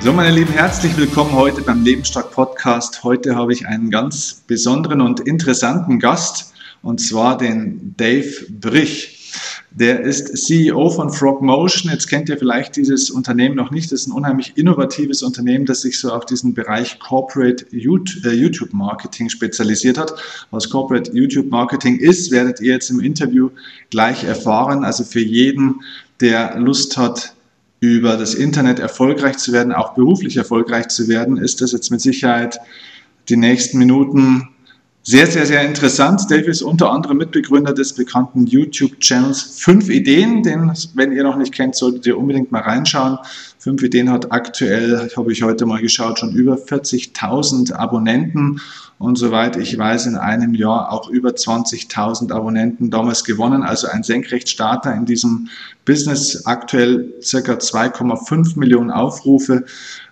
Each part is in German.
So, meine Lieben, herzlich willkommen heute beim Lebensstark Podcast. Heute habe ich einen ganz besonderen und interessanten Gast und zwar den Dave Brich. Der ist CEO von Frogmotion. Jetzt kennt ihr vielleicht dieses Unternehmen noch nicht. Das ist ein unheimlich innovatives Unternehmen, das sich so auf diesen Bereich Corporate äh, YouTube Marketing spezialisiert hat. Was Corporate YouTube Marketing ist, werdet ihr jetzt im Interview gleich erfahren. Also für jeden, der Lust hat, über das Internet erfolgreich zu werden, auch beruflich erfolgreich zu werden, ist das jetzt mit Sicherheit die nächsten Minuten sehr, sehr, sehr interessant. Dave ist unter anderem Mitbegründer des bekannten YouTube-Channels Fünf Ideen. Den, wenn ihr noch nicht kennt, solltet ihr unbedingt mal reinschauen. Fünf Ideen hat aktuell, habe ich heute mal geschaut, schon über 40.000 Abonnenten und soweit ich weiß, in einem Jahr auch über 20.000 Abonnenten damals gewonnen. Also ein Senkrechtstarter in diesem Business. Aktuell circa 2,5 Millionen Aufrufe.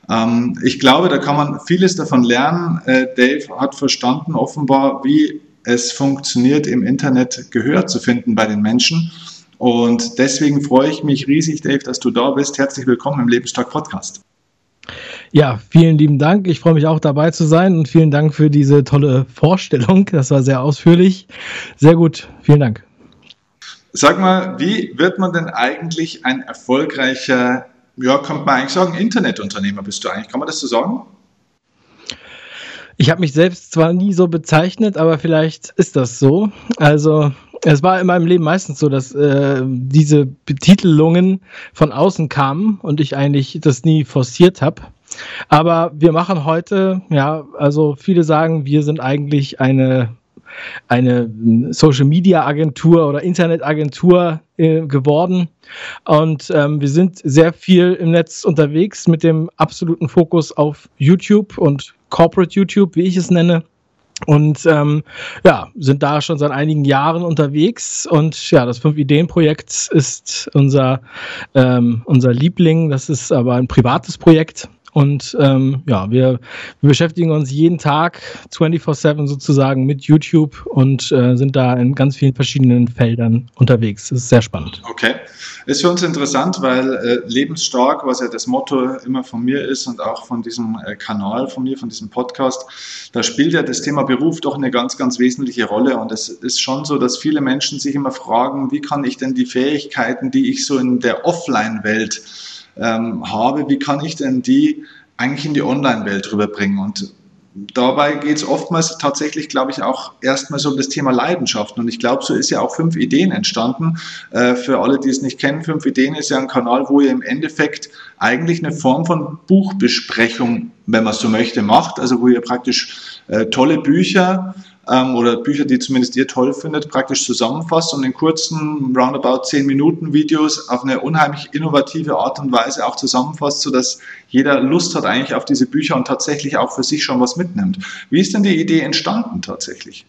Ähm, ich glaube, da kann man vieles davon lernen. Äh, Dave hat verstanden offenbar, wie es funktioniert, im Internet Gehör zu finden bei den Menschen. Und deswegen freue ich mich riesig, Dave, dass du da bist. Herzlich willkommen im Lebensstark Podcast. Ja, vielen lieben Dank. Ich freue mich auch dabei zu sein und vielen Dank für diese tolle Vorstellung. Das war sehr ausführlich. Sehr gut. Vielen Dank. Sag mal, wie wird man denn eigentlich ein erfolgreicher ja, kann man eigentlich sagen, Internetunternehmer bist du eigentlich. Kann man das so sagen? Ich habe mich selbst zwar nie so bezeichnet, aber vielleicht ist das so. Also es war in meinem Leben meistens so, dass äh, diese Betitelungen von außen kamen und ich eigentlich das nie forciert habe. Aber wir machen heute, ja, also viele sagen, wir sind eigentlich eine eine Social Media Agentur oder Internetagentur äh, geworden. Und ähm, wir sind sehr viel im Netz unterwegs mit dem absoluten Fokus auf YouTube und Corporate YouTube, wie ich es nenne. Und ähm, ja, sind da schon seit einigen Jahren unterwegs. Und ja, das Fünf-Ideen-Projekt ist unser, ähm, unser Liebling. Das ist aber ein privates Projekt. Und ähm, ja, wir, wir, beschäftigen uns jeden Tag 24-7 sozusagen mit YouTube und äh, sind da in ganz vielen verschiedenen Feldern unterwegs. Das ist sehr spannend. Okay. Ist für uns interessant, weil äh, lebensstark, was ja das Motto immer von mir ist und auch von diesem äh, Kanal von mir, von diesem Podcast, da spielt ja das Thema Beruf doch eine ganz, ganz wesentliche Rolle. Und es ist schon so, dass viele Menschen sich immer fragen, wie kann ich denn die Fähigkeiten, die ich so in der Offline-Welt ähm, habe, wie kann ich denn die eigentlich in die Online-Welt rüberbringen? Und dabei geht es oftmals tatsächlich, glaube ich, auch erstmal so um das Thema Leidenschaften. Und ich glaube, so ist ja auch fünf Ideen entstanden. Äh, für alle, die es nicht kennen, fünf Ideen ist ja ein Kanal, wo ihr im Endeffekt eigentlich eine Form von Buchbesprechung, wenn man so möchte, macht. Also wo ihr praktisch äh, tolle Bücher ähm, oder Bücher, die zumindest ihr toll findet, praktisch zusammenfasst und in kurzen, roundabout 10 Minuten Videos auf eine unheimlich innovative Art und Weise auch zusammenfasst, sodass jeder Lust hat eigentlich auf diese Bücher und tatsächlich auch für sich schon was mitnimmt. Wie ist denn die Idee entstanden tatsächlich?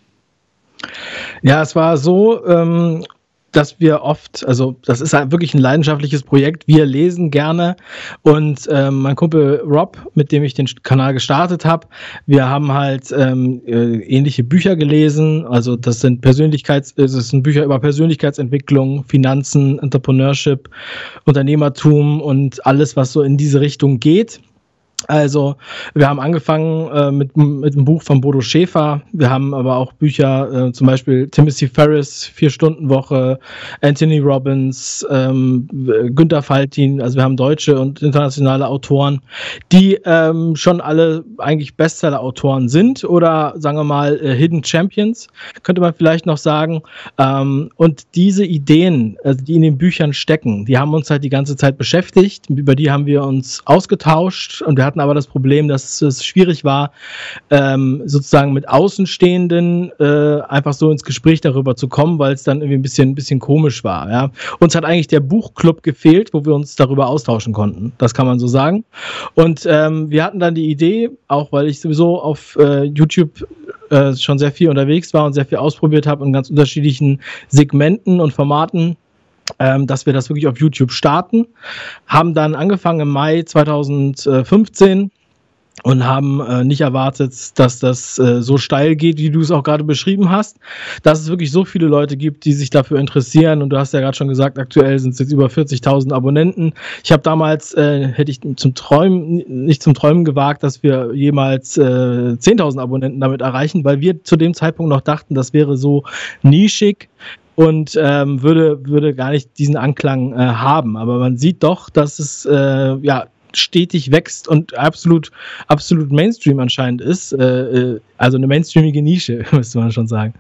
Ja, es war so, ähm, dass wir oft, also das ist halt wirklich ein leidenschaftliches Projekt. Wir lesen gerne und ähm, mein Kumpel Rob, mit dem ich den Kanal gestartet habe, wir haben halt ähm, äh, ähnliche Bücher gelesen. Also das sind Persönlichkeits, das sind Bücher über Persönlichkeitsentwicklung, Finanzen, Entrepreneurship, Unternehmertum und alles, was so in diese Richtung geht. Also, wir haben angefangen äh, mit, mit einem Buch von Bodo Schäfer. Wir haben aber auch Bücher, äh, zum Beispiel Timothy Ferris, Vier-Stunden-Woche, Anthony Robbins, ähm, Günter Faltin. Also, wir haben deutsche und internationale Autoren, die ähm, schon alle eigentlich Bestseller-Autoren sind oder sagen wir mal äh, Hidden Champions, könnte man vielleicht noch sagen. Ähm, und diese Ideen, also die in den Büchern stecken, die haben uns halt die ganze Zeit beschäftigt. Über die haben wir uns ausgetauscht und wir hatten aber das Problem, dass es schwierig war, ähm, sozusagen mit Außenstehenden äh, einfach so ins Gespräch darüber zu kommen, weil es dann irgendwie ein bisschen, ein bisschen komisch war. Ja. Uns hat eigentlich der Buchclub gefehlt, wo wir uns darüber austauschen konnten. Das kann man so sagen. Und ähm, wir hatten dann die Idee, auch weil ich sowieso auf äh, YouTube äh, schon sehr viel unterwegs war und sehr viel ausprobiert habe in ganz unterschiedlichen Segmenten und Formaten, ähm, dass wir das wirklich auf YouTube starten. Haben dann angefangen im Mai 2015 und haben äh, nicht erwartet, dass das äh, so steil geht, wie du es auch gerade beschrieben hast. Dass es wirklich so viele Leute gibt, die sich dafür interessieren. Und du hast ja gerade schon gesagt, aktuell sind es jetzt über 40.000 Abonnenten. Ich habe damals, äh, hätte ich zum Träumen, nicht zum Träumen gewagt, dass wir jemals äh, 10.000 Abonnenten damit erreichen, weil wir zu dem Zeitpunkt noch dachten, das wäre so nischig und ähm, würde, würde gar nicht diesen Anklang äh, haben. Aber man sieht doch, dass es äh, ja stetig wächst und absolut, absolut Mainstream anscheinend ist. Äh, äh also eine mainstreamige Nische, müsste man schon sagen.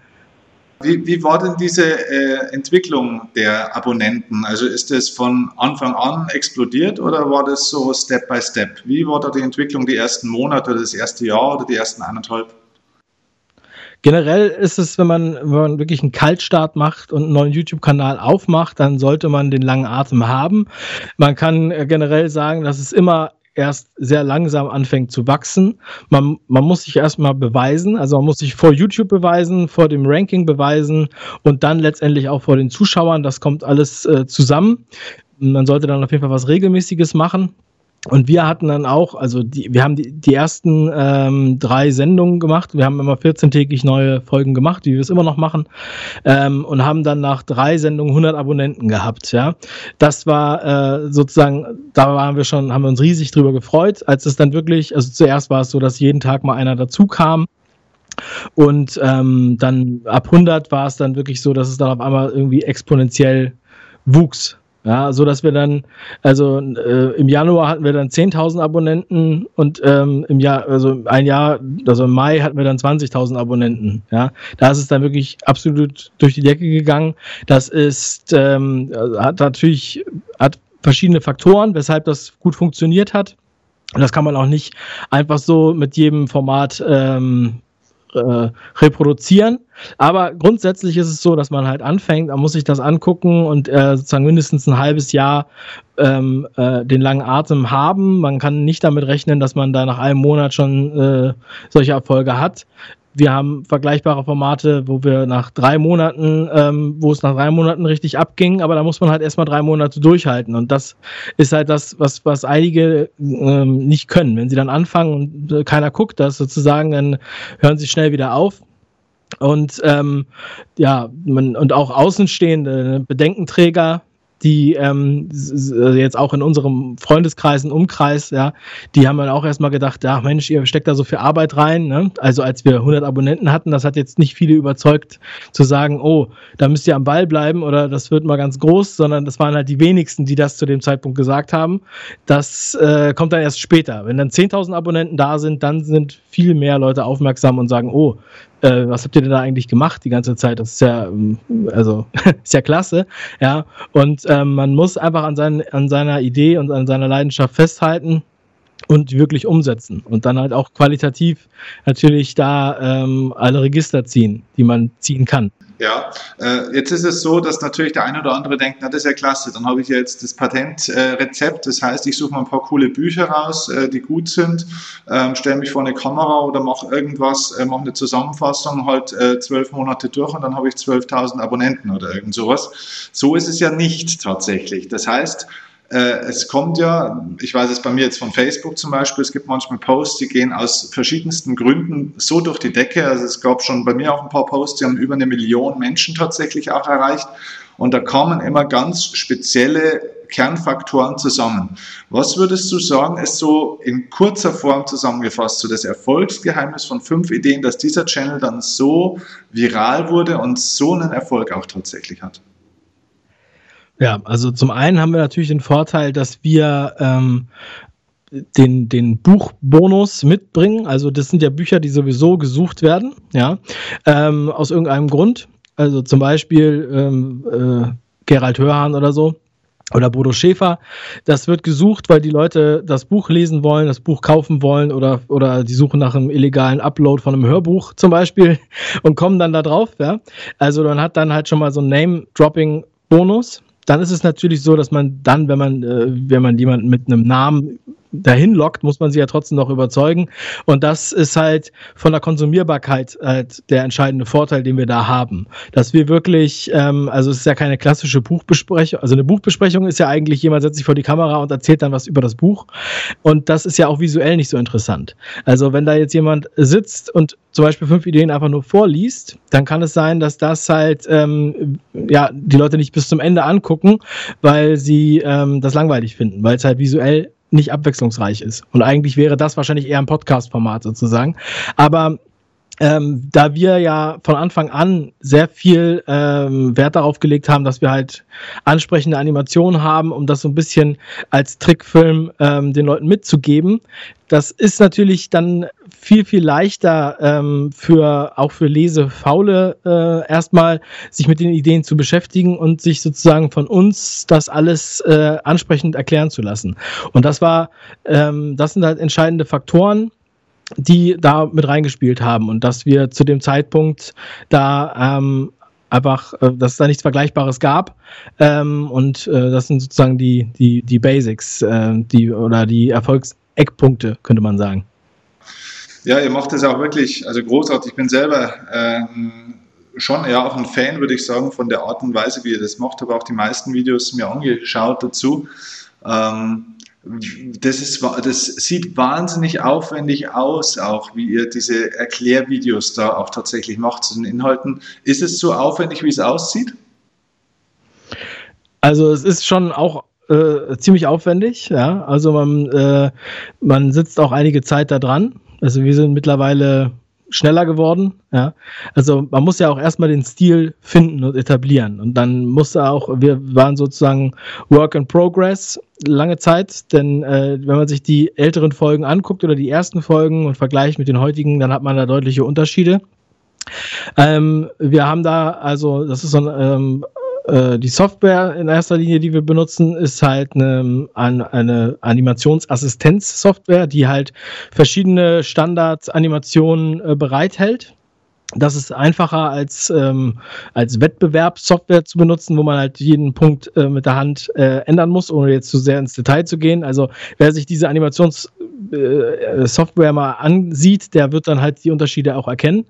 Wie, wie war denn diese äh, Entwicklung der Abonnenten? Also ist es von Anfang an explodiert oder war das so Step by Step? Wie war da die Entwicklung die ersten Monate das erste Jahr oder die ersten eineinhalb? Generell ist es, wenn man, wenn man wirklich einen Kaltstart macht und einen neuen YouTube-Kanal aufmacht, dann sollte man den langen Atem haben. Man kann äh, generell sagen, dass es immer erst sehr langsam anfängt zu wachsen. Man, man muss sich erstmal beweisen, also man muss sich vor YouTube beweisen, vor dem Ranking beweisen und dann letztendlich auch vor den Zuschauern. Das kommt alles äh, zusammen. Man sollte dann auf jeden Fall was Regelmäßiges machen. Und wir hatten dann auch, also die, wir haben die, die ersten ähm, drei Sendungen gemacht. Wir haben immer 14-tägig neue Folgen gemacht, wie wir es immer noch machen. Ähm, und haben dann nach drei Sendungen 100 Abonnenten gehabt. Ja, das war äh, sozusagen, da waren wir schon, haben wir uns riesig drüber gefreut, als es dann wirklich, also zuerst war es so, dass jeden Tag mal einer dazu kam. Und ähm, dann ab 100 war es dann wirklich so, dass es dann auf einmal irgendwie exponentiell wuchs. Ja, so dass wir dann, also äh, im Januar hatten wir dann 10.000 Abonnenten und ähm, im Jahr, also ein Jahr, also im Mai hatten wir dann 20.000 Abonnenten. Ja, da ist es dann wirklich absolut durch die Decke gegangen. Das ist, ähm, hat natürlich, hat verschiedene Faktoren, weshalb das gut funktioniert hat. Und das kann man auch nicht einfach so mit jedem Format ähm, äh, reproduzieren. Aber grundsätzlich ist es so, dass man halt anfängt, man muss sich das angucken und äh, sozusagen mindestens ein halbes Jahr ähm, äh, den langen Atem haben. Man kann nicht damit rechnen, dass man da nach einem Monat schon äh, solche Erfolge hat wir haben vergleichbare Formate, wo wir nach drei Monaten, ähm, wo es nach drei Monaten richtig abging, aber da muss man halt erstmal drei Monate durchhalten. Und das ist halt das, was, was einige ähm, nicht können. Wenn sie dann anfangen und äh, keiner guckt das sozusagen, dann hören sie schnell wieder auf. Und ähm, ja, man, und auch Außenstehende, ne, Bedenkenträger, die ähm, äh, jetzt auch in unserem Freundeskreis, und Umkreis, ja, die haben dann auch erstmal gedacht, ja Mensch, ihr steckt da so viel Arbeit rein. Ne? Also als wir 100 Abonnenten hatten, das hat jetzt nicht viele überzeugt zu sagen, oh, da müsst ihr am Ball bleiben oder das wird mal ganz groß, sondern das waren halt die wenigsten, die das zu dem Zeitpunkt gesagt haben. Das äh, kommt dann erst später. Wenn dann 10.000 Abonnenten da sind, dann sind viel mehr Leute aufmerksam und sagen, oh, äh, was habt ihr denn da eigentlich gemacht die ganze Zeit? Das ist ja, ähm, also, ist ja klasse, ja. Und ähm, man muss einfach an, sein, an seiner Idee und an seiner Leidenschaft festhalten und wirklich umsetzen und dann halt auch qualitativ natürlich da ähm, alle Register ziehen, die man ziehen kann. Ja, äh, jetzt ist es so, dass natürlich der eine oder andere denkt, na das ist ja klasse, dann habe ich jetzt das Patentrezept, äh, das heißt, ich suche mal ein paar coole Bücher raus, äh, die gut sind, ähm, stelle mich vor eine Kamera oder mache irgendwas, äh, mache eine Zusammenfassung halt äh, zwölf Monate durch und dann habe ich 12.000 Abonnenten oder irgend sowas. So ist es ja nicht tatsächlich. Das heißt, es kommt ja, ich weiß es bei mir jetzt von Facebook zum Beispiel, es gibt manchmal Posts, die gehen aus verschiedensten Gründen so durch die Decke. Also es gab schon bei mir auch ein paar Posts, die haben über eine Million Menschen tatsächlich auch erreicht. Und da kommen immer ganz spezielle Kernfaktoren zusammen. Was würdest du sagen, ist so in kurzer Form zusammengefasst, so das Erfolgsgeheimnis von fünf Ideen, dass dieser Channel dann so viral wurde und so einen Erfolg auch tatsächlich hat? Ja, also zum einen haben wir natürlich den Vorteil, dass wir ähm, den, den Buchbonus mitbringen. Also das sind ja Bücher, die sowieso gesucht werden, ja, ähm, aus irgendeinem Grund. Also zum Beispiel ähm, äh, Gerald Hörhan oder so oder Bodo Schäfer. Das wird gesucht, weil die Leute das Buch lesen wollen, das Buch kaufen wollen oder, oder die suchen nach einem illegalen Upload von einem Hörbuch zum Beispiel und kommen dann da drauf. Ja? Also man hat dann halt schon mal so ein Name-Dropping-Bonus. Dann ist es natürlich so, dass man dann, wenn man, äh, wenn man jemanden mit einem Namen dahin lockt, muss man sie ja trotzdem noch überzeugen. Und das ist halt von der Konsumierbarkeit halt der entscheidende Vorteil, den wir da haben. Dass wir wirklich, ähm, also es ist ja keine klassische Buchbesprechung, also eine Buchbesprechung ist ja eigentlich, jemand setzt sich vor die Kamera und erzählt dann was über das Buch. Und das ist ja auch visuell nicht so interessant. Also wenn da jetzt jemand sitzt und zum Beispiel fünf Ideen einfach nur vorliest, dann kann es sein, dass das halt ähm, ja die Leute nicht bis zum Ende angucken, weil sie ähm, das langweilig finden, weil es halt visuell nicht abwechslungsreich ist. Und eigentlich wäre das wahrscheinlich eher ein Podcast-Format sozusagen. Aber ähm, da wir ja von Anfang an sehr viel ähm, Wert darauf gelegt haben, dass wir halt ansprechende Animationen haben, um das so ein bisschen als Trickfilm ähm, den Leuten mitzugeben, das ist natürlich dann viel, viel leichter ähm, für auch für Lesefaule äh, erstmal sich mit den Ideen zu beschäftigen und sich sozusagen von uns das alles äh, ansprechend erklären zu lassen. Und das war, ähm, das sind halt entscheidende Faktoren, die da mit reingespielt haben und dass wir zu dem Zeitpunkt da ähm, einfach, äh, dass es da nichts Vergleichbares gab. Ähm, und äh, das sind sozusagen die, die, die Basics, äh, die oder die Erfolgseckpunkte, könnte man sagen. Ja, ihr macht das auch wirklich, also großartig. Ich bin selber ähm, schon eher auch ein Fan, würde ich sagen, von der Art und Weise, wie ihr das macht. Habe auch die meisten Videos mir angeschaut dazu. Ähm, das, ist, das sieht wahnsinnig aufwendig aus, auch wie ihr diese Erklärvideos da auch tatsächlich macht zu den Inhalten. Ist es so aufwendig, wie es aussieht? Also es ist schon auch äh, ziemlich aufwendig, ja. Also man, äh, man sitzt auch einige Zeit da dran. Also wir sind mittlerweile schneller geworden. Ja. Also man muss ja auch erstmal den Stil finden und etablieren. Und dann musste auch, wir waren sozusagen Work in Progress lange Zeit, denn äh, wenn man sich die älteren Folgen anguckt oder die ersten Folgen und vergleicht mit den heutigen, dann hat man da deutliche Unterschiede. Ähm, wir haben da, also das ist so ein ähm, äh, die Software in erster Linie, die wir benutzen, ist halt eine, eine Animationsassistenz-Software, die halt verschiedene Standard-Animationen äh, bereithält. Das ist einfacher als, ähm, als Wettbewerbssoftware zu benutzen, wo man halt jeden Punkt äh, mit der Hand äh, ändern muss, ohne jetzt zu sehr ins Detail zu gehen. Also wer sich diese Animationssoftware äh, mal ansieht, der wird dann halt die Unterschiede auch erkennen.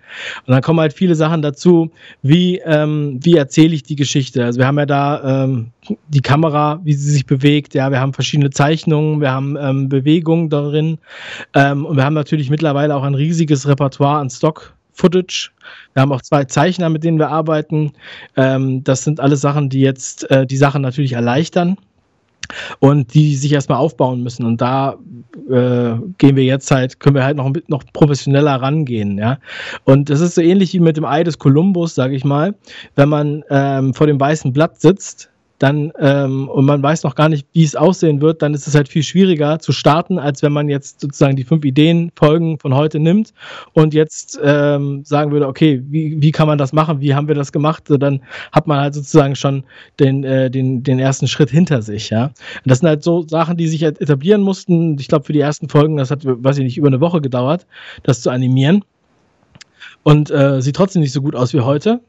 Und dann kommen halt viele Sachen dazu, wie, ähm, wie erzähle ich die Geschichte. Also wir haben ja da ähm, die Kamera, wie sie sich bewegt, ja, wir haben verschiedene Zeichnungen, wir haben ähm, Bewegungen darin ähm, und wir haben natürlich mittlerweile auch ein riesiges Repertoire an Stock Footage. Wir haben auch zwei Zeichner, mit denen wir arbeiten. Ähm, das sind alles Sachen, die jetzt äh, die Sachen natürlich erleichtern und die sich erstmal aufbauen müssen. Und da äh, gehen wir jetzt halt, können wir halt noch, noch professioneller rangehen, ja. Und das ist so ähnlich wie mit dem Ei des Kolumbus, sage ich mal. Wenn man ähm, vor dem weißen Blatt sitzt, dann ähm, und man weiß noch gar nicht, wie es aussehen wird, dann ist es halt viel schwieriger zu starten, als wenn man jetzt sozusagen die fünf Ideen, Folgen von heute nimmt und jetzt ähm, sagen würde, okay, wie, wie kann man das machen, wie haben wir das gemacht, so, dann hat man halt sozusagen schon den, äh, den, den ersten Schritt hinter sich, ja. Das sind halt so Sachen, die sich halt etablieren mussten. Ich glaube, für die ersten Folgen, das hat, weiß ich nicht, über eine Woche gedauert, das zu animieren. Und äh, sieht trotzdem nicht so gut aus wie heute.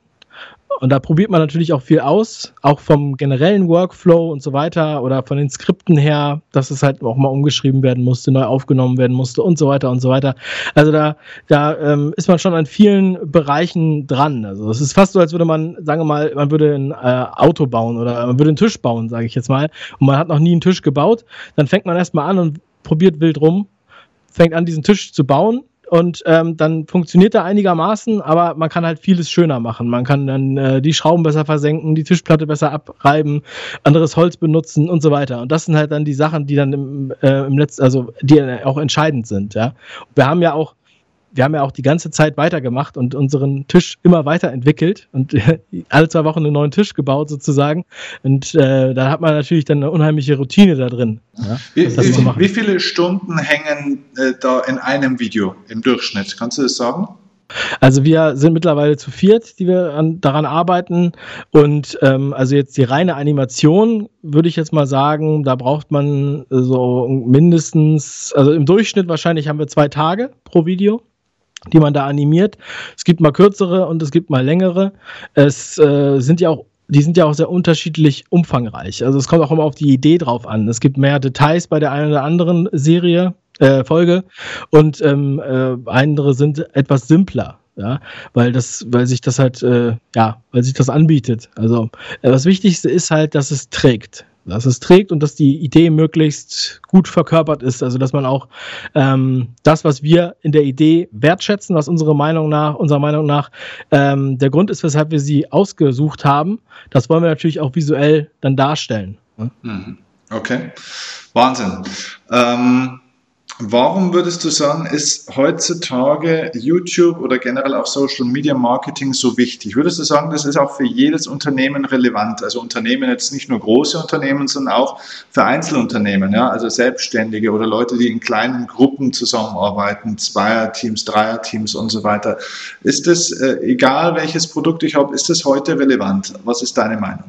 Und da probiert man natürlich auch viel aus, auch vom generellen Workflow und so weiter oder von den Skripten her, dass es halt auch mal umgeschrieben werden musste, neu aufgenommen werden musste und so weiter und so weiter. Also da, da ähm, ist man schon an vielen Bereichen dran. Also es ist fast so, als würde man, sagen wir mal, man würde ein äh, Auto bauen oder man würde einen Tisch bauen, sage ich jetzt mal, und man hat noch nie einen Tisch gebaut. Dann fängt man erstmal an und probiert wild rum, fängt an, diesen Tisch zu bauen und ähm, dann funktioniert er einigermaßen, aber man kann halt vieles schöner machen. Man kann dann äh, die Schrauben besser versenken, die Tischplatte besser abreiben, anderes Holz benutzen und so weiter. Und das sind halt dann die Sachen, die dann im, äh, im letzten, also die auch entscheidend sind. Ja, wir haben ja auch wir haben ja auch die ganze Zeit weitergemacht und unseren Tisch immer weiterentwickelt und äh, alle zwei Wochen einen neuen Tisch gebaut sozusagen. Und äh, da hat man natürlich dann eine unheimliche Routine da drin. Ja, wie, wie, wie, viele Stunden hängen äh, da in einem Video im Durchschnitt? Kannst du das sagen? Also wir sind mittlerweile zu viert, die wir an, daran arbeiten. Und ähm, also jetzt die reine Animation, würde ich jetzt mal sagen, da braucht man so mindestens, also im Durchschnitt wahrscheinlich haben wir zwei Tage pro Video die man da animiert. Es gibt mal kürzere und es gibt mal längere. Es äh, sind ja auch die sind ja auch sehr unterschiedlich umfangreich. Also es kommt auch immer auf die Idee drauf an. Es gibt mehr Details bei der einen oder anderen Serie, äh, Folge und ähm, äh, andere sind etwas simpler. Ja, weil das, weil sich das halt, äh, ja, weil sich das anbietet. Also äh, das Wichtigste ist halt, dass es trägt dass es trägt und dass die Idee möglichst gut verkörpert ist. Also dass man auch ähm, das, was wir in der Idee wertschätzen, was unsere Meinung nach, unserer Meinung nach ähm, der Grund ist, weshalb wir sie ausgesucht haben, das wollen wir natürlich auch visuell dann darstellen. Mhm. Okay, Wahnsinn. Ähm Warum würdest du sagen, ist heutzutage YouTube oder generell auch Social Media Marketing so wichtig? Würdest du sagen, das ist auch für jedes Unternehmen relevant? Also Unternehmen jetzt nicht nur große Unternehmen, sondern auch für Einzelunternehmen, ja, also Selbstständige oder Leute, die in kleinen Gruppen zusammenarbeiten, Zweierteams, Dreierteams und so weiter. Ist das, äh, egal welches Produkt ich habe, ist das heute relevant? Was ist deine Meinung?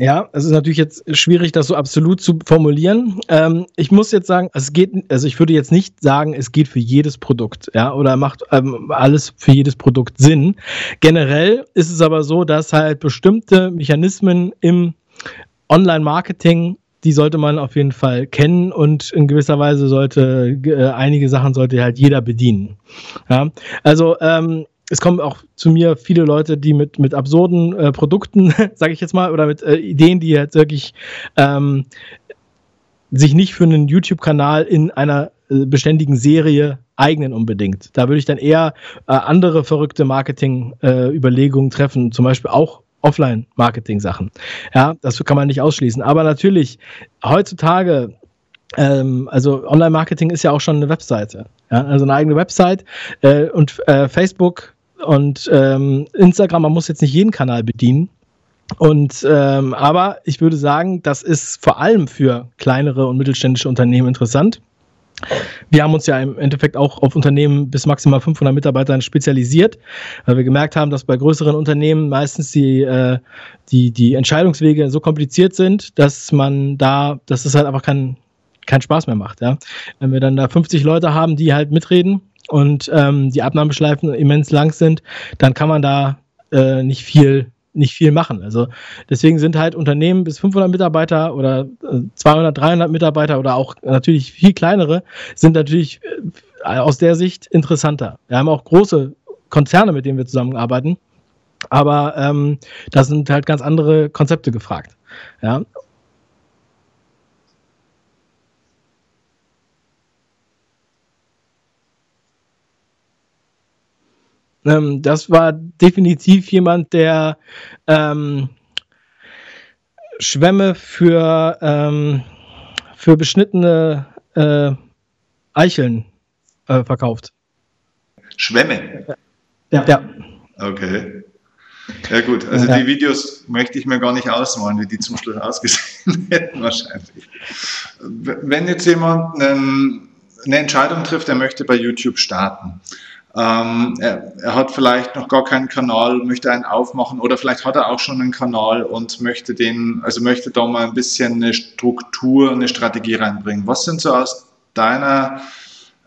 Ja, es ist natürlich jetzt schwierig, das so absolut zu formulieren. Ähm, ich muss jetzt sagen, es geht, also ich würde jetzt nicht sagen, es geht für jedes Produkt, ja, oder macht ähm, alles für jedes Produkt Sinn. Generell ist es aber so, dass halt bestimmte Mechanismen im Online-Marketing die sollte man auf jeden Fall kennen und in gewisser Weise sollte äh, einige Sachen sollte halt jeder bedienen. Ja, also ähm, es kommen auch zu mir viele Leute, die mit, mit absurden äh, Produkten, sage ich jetzt mal, oder mit äh, Ideen, die jetzt wirklich ähm, sich nicht für einen YouTube-Kanal in einer äh, beständigen Serie eignen unbedingt. Da würde ich dann eher äh, andere verrückte Marketing-Überlegungen äh, treffen, zum Beispiel auch Offline-Marketing-Sachen. Ja, das kann man nicht ausschließen. Aber natürlich, heutzutage ähm, also Online-Marketing ist ja auch schon eine Webseite. Ja? Also eine eigene Website äh, und äh, Facebook und ähm, Instagram, man muss jetzt nicht jeden Kanal bedienen. Und ähm, aber ich würde sagen, das ist vor allem für kleinere und mittelständische Unternehmen interessant. Wir haben uns ja im Endeffekt auch auf Unternehmen bis maximal 500 Mitarbeitern spezialisiert, weil wir gemerkt haben, dass bei größeren Unternehmen meistens die, äh, die, die Entscheidungswege so kompliziert sind, dass man da, dass es halt einfach keinen kein Spaß mehr macht. Ja? Wenn wir dann da 50 Leute haben, die halt mitreden, und ähm, die Abnahmeschleifen immens lang sind, dann kann man da äh, nicht viel nicht viel machen. Also deswegen sind halt Unternehmen bis 500 Mitarbeiter oder 200, äh, 300 Mitarbeiter oder auch natürlich viel kleinere sind natürlich äh, aus der Sicht interessanter. Wir haben auch große Konzerne, mit denen wir zusammenarbeiten, aber ähm, da sind halt ganz andere Konzepte gefragt. Ja, Ähm, das war definitiv jemand, der ähm, Schwämme für, ähm, für beschnittene äh, Eicheln äh, verkauft. Schwämme? Ja. ja. Okay. Ja gut, also ja. die Videos möchte ich mir gar nicht ausmalen, wie die zum Schluss ausgesehen hätten wahrscheinlich. Wenn jetzt jemand eine Entscheidung trifft, er möchte bei YouTube starten, ähm, er, er, hat vielleicht noch gar keinen Kanal, möchte einen aufmachen oder vielleicht hat er auch schon einen Kanal und möchte den, also möchte da mal ein bisschen eine Struktur, eine Strategie reinbringen. Was sind so aus deiner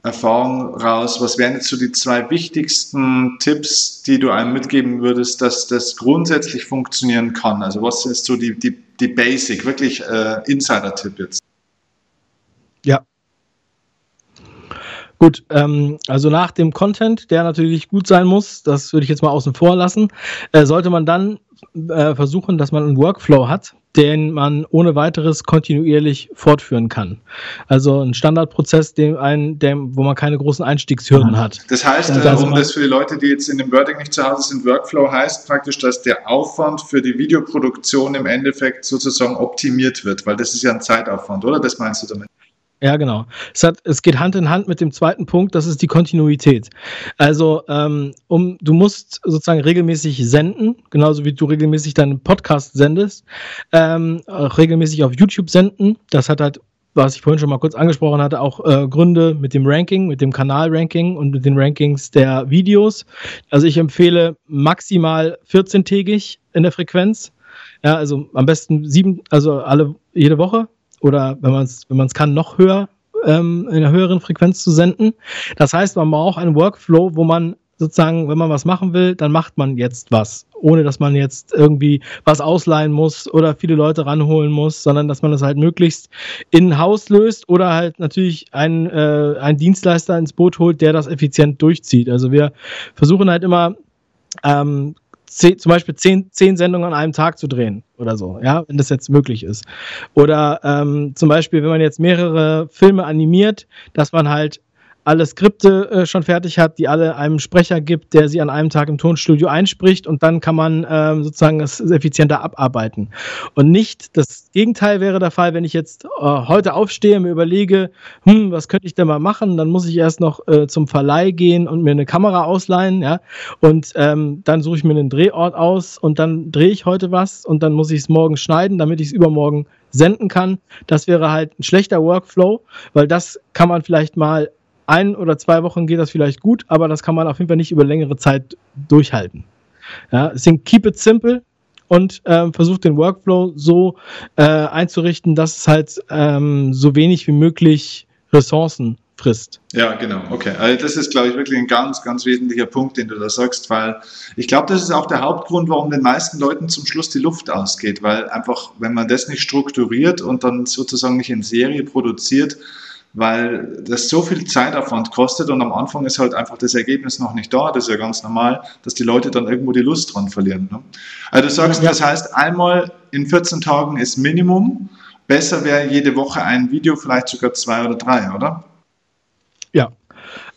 Erfahrung raus, was wären jetzt so die zwei wichtigsten Tipps, die du einem mitgeben würdest, dass das grundsätzlich funktionieren kann? Also was ist so die, die, die Basic, wirklich äh, Insider-Tipp jetzt? Ja, Gut, ähm, also nach dem Content, der natürlich gut sein muss, das würde ich jetzt mal außen vor lassen, äh, sollte man dann äh, versuchen, dass man einen Workflow hat, den man ohne weiteres kontinuierlich fortführen kann. Also ein Standardprozess, dem ein, dem, wo man keine großen Einstiegshürden hat. Das heißt, äh, also um das für die Leute, die jetzt in dem Wording nicht zu Hause sind, Workflow heißt praktisch, dass der Aufwand für die Videoproduktion im Endeffekt sozusagen optimiert wird, weil das ist ja ein Zeitaufwand, oder? Das meinst du damit? Ja, genau. Es, hat, es geht Hand in Hand mit dem zweiten Punkt, das ist die Kontinuität. Also, ähm, um, du musst sozusagen regelmäßig senden, genauso wie du regelmäßig deinen Podcast sendest, ähm, auch regelmäßig auf YouTube senden. Das hat halt was ich vorhin schon mal kurz angesprochen hatte, auch äh, Gründe mit dem Ranking, mit dem Kanal-Ranking und mit den Rankings der Videos. Also ich empfehle maximal 14-tägig in der Frequenz. Ja, also am besten sieben, also alle jede Woche oder wenn man es wenn kann noch höher ähm, in einer höheren Frequenz zu senden. Das heißt, man braucht einen Workflow, wo man sozusagen, wenn man was machen will, dann macht man jetzt was, ohne dass man jetzt irgendwie was ausleihen muss oder viele Leute ranholen muss, sondern dass man das halt möglichst in-Haus löst oder halt natürlich einen, äh, einen Dienstleister ins Boot holt, der das effizient durchzieht. Also wir versuchen halt immer ähm, zehn, zum Beispiel zehn, zehn Sendungen an einem Tag zu drehen oder so, ja, wenn das jetzt möglich ist. Oder ähm, zum Beispiel, wenn man jetzt mehrere Filme animiert, dass man halt alle Skripte äh, schon fertig hat, die alle einem Sprecher gibt, der sie an einem Tag im Tonstudio einspricht und dann kann man ähm, sozusagen das effizienter abarbeiten. Und nicht das Gegenteil wäre der Fall, wenn ich jetzt äh, heute aufstehe, mir überlege, hm, was könnte ich denn mal machen, dann muss ich erst noch äh, zum Verleih gehen und mir eine Kamera ausleihen, ja, und ähm, dann suche ich mir einen Drehort aus und dann drehe ich heute was und dann muss ich es morgen schneiden, damit ich es übermorgen senden kann. Das wäre halt ein schlechter Workflow, weil das kann man vielleicht mal ein oder zwei Wochen geht das vielleicht gut, aber das kann man auf jeden Fall nicht über längere Zeit durchhalten. Ja, deswegen keep it simple und ähm, versucht den Workflow so äh, einzurichten, dass es halt ähm, so wenig wie möglich Ressourcen frisst. Ja, genau. Okay. Also das ist, glaube ich, wirklich ein ganz, ganz wesentlicher Punkt, den du da sagst, weil ich glaube, das ist auch der Hauptgrund, warum den meisten Leuten zum Schluss die Luft ausgeht, weil einfach, wenn man das nicht strukturiert und dann sozusagen nicht in Serie produziert, weil das so viel Zeitaufwand kostet und am Anfang ist halt einfach das Ergebnis noch nicht da. Das ist ja ganz normal, dass die Leute dann irgendwo die Lust dran verlieren. Ne? Also du sagst, ja. das heißt, einmal in 14 Tagen ist Minimum. Besser wäre jede Woche ein Video, vielleicht sogar zwei oder drei, oder? Ja,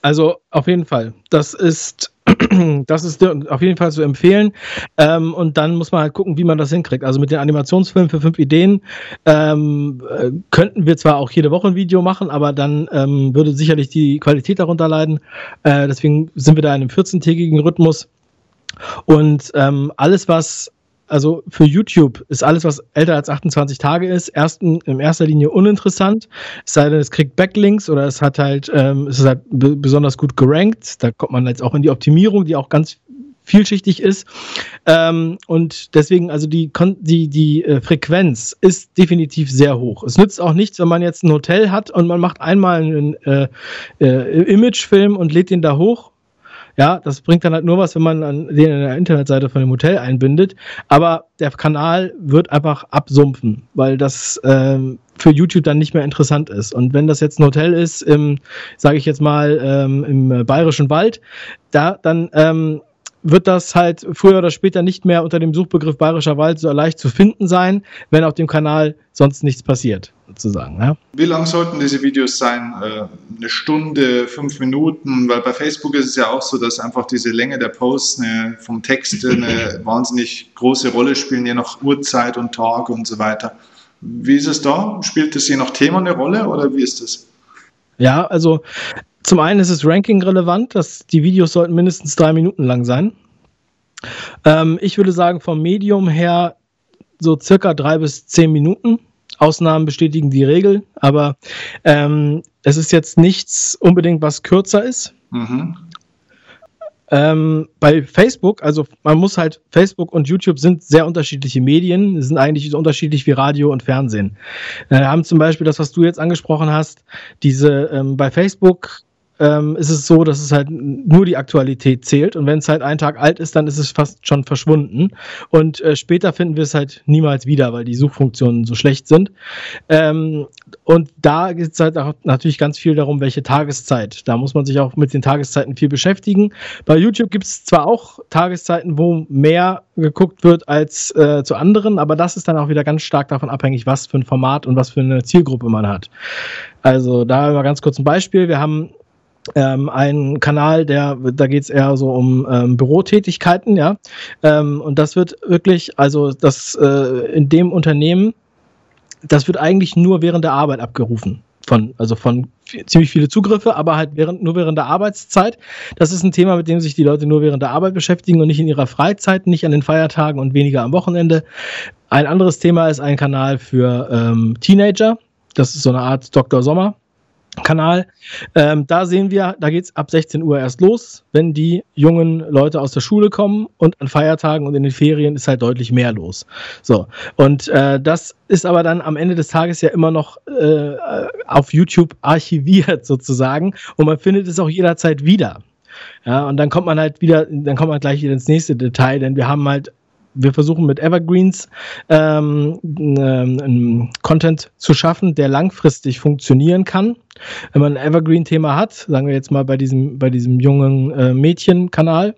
also auf jeden Fall. Das ist das ist auf jeden Fall zu empfehlen. Ähm, und dann muss man halt gucken, wie man das hinkriegt. Also mit den Animationsfilmen für fünf Ideen ähm, äh, könnten wir zwar auch jede Woche ein Video machen, aber dann ähm, würde sicherlich die Qualität darunter leiden. Äh, deswegen sind wir da in einem 14-tägigen Rhythmus. Und ähm, alles, was also für YouTube ist alles, was älter als 28 Tage ist, ersten, in erster Linie uninteressant. Es sei denn, es kriegt Backlinks oder es hat halt, ähm, es ist halt besonders gut gerankt. Da kommt man jetzt auch in die Optimierung, die auch ganz vielschichtig ist. Ähm, und deswegen, also die, die, die äh, Frequenz ist definitiv sehr hoch. Es nützt auch nichts, wenn man jetzt ein Hotel hat und man macht einmal einen äh, äh, Imagefilm und lädt den da hoch ja, das bringt dann halt nur was, wenn man an den in der Internetseite von dem Hotel einbindet. Aber der Kanal wird einfach absumpfen, weil das ähm, für YouTube dann nicht mehr interessant ist. Und wenn das jetzt ein Hotel ist, im, sage ich jetzt mal, ähm, im Bayerischen Wald, da dann ähm, wird das halt früher oder später nicht mehr unter dem Suchbegriff Bayerischer Wald so leicht zu finden sein, wenn auf dem Kanal sonst nichts passiert, sozusagen. Ja? Wie lang sollten diese Videos sein? Äh, eine Stunde, fünf Minuten? Weil bei Facebook ist es ja auch so, dass einfach diese Länge der Posts eine, vom Text eine wahnsinnig große Rolle spielen, je nach Uhrzeit und Tag und so weiter. Wie ist es da? Spielt das je nach Thema eine Rolle oder wie ist das? Ja, also zum einen ist es Ranking relevant, dass die Videos sollten mindestens drei Minuten lang sein. Ähm, ich würde sagen, vom Medium her so circa drei bis zehn Minuten. Ausnahmen bestätigen die Regel, aber ähm, es ist jetzt nichts unbedingt, was kürzer ist. Mhm. Ähm, bei Facebook, also man muss halt, Facebook und YouTube sind sehr unterschiedliche Medien, sind eigentlich so unterschiedlich wie Radio und Fernsehen. Wir äh, haben zum Beispiel das, was du jetzt angesprochen hast, diese ähm, bei Facebook ähm, ist es so, dass es halt nur die Aktualität zählt. Und wenn es halt einen Tag alt ist, dann ist es fast schon verschwunden. Und äh, später finden wir es halt niemals wieder, weil die Suchfunktionen so schlecht sind. Ähm, und da geht es halt auch natürlich ganz viel darum, welche Tageszeit. Da muss man sich auch mit den Tageszeiten viel beschäftigen. Bei YouTube gibt es zwar auch Tageszeiten, wo mehr geguckt wird als äh, zu anderen, aber das ist dann auch wieder ganz stark davon abhängig, was für ein Format und was für eine Zielgruppe man hat. Also da mal ganz kurz ein Beispiel. Wir haben ähm, ein Kanal, der, da geht es eher so um ähm, Bürotätigkeiten, ja. Ähm, und das wird wirklich, also das äh, in dem Unternehmen, das wird eigentlich nur während der Arbeit abgerufen. Von, also von ziemlich viele Zugriffe, aber halt während, nur während der Arbeitszeit. Das ist ein Thema, mit dem sich die Leute nur während der Arbeit beschäftigen und nicht in ihrer Freizeit, nicht an den Feiertagen und weniger am Wochenende. Ein anderes Thema ist ein Kanal für ähm, Teenager, Das ist so eine Art Dr. Sommer. Kanal. Ähm, da sehen wir, da geht es ab 16 Uhr erst los, wenn die jungen Leute aus der Schule kommen und an Feiertagen und in den Ferien ist halt deutlich mehr los. So, und äh, das ist aber dann am Ende des Tages ja immer noch äh, auf YouTube archiviert sozusagen und man findet es auch jederzeit wieder. Ja, und dann kommt man halt wieder, dann kommt man gleich wieder ins nächste Detail, denn wir haben halt wir versuchen mit Evergreens ähm, ähm, Content zu schaffen, der langfristig funktionieren kann. Wenn man ein Evergreen-Thema hat, sagen wir jetzt mal bei diesem, bei diesem jungen äh, Mädchen-Kanal,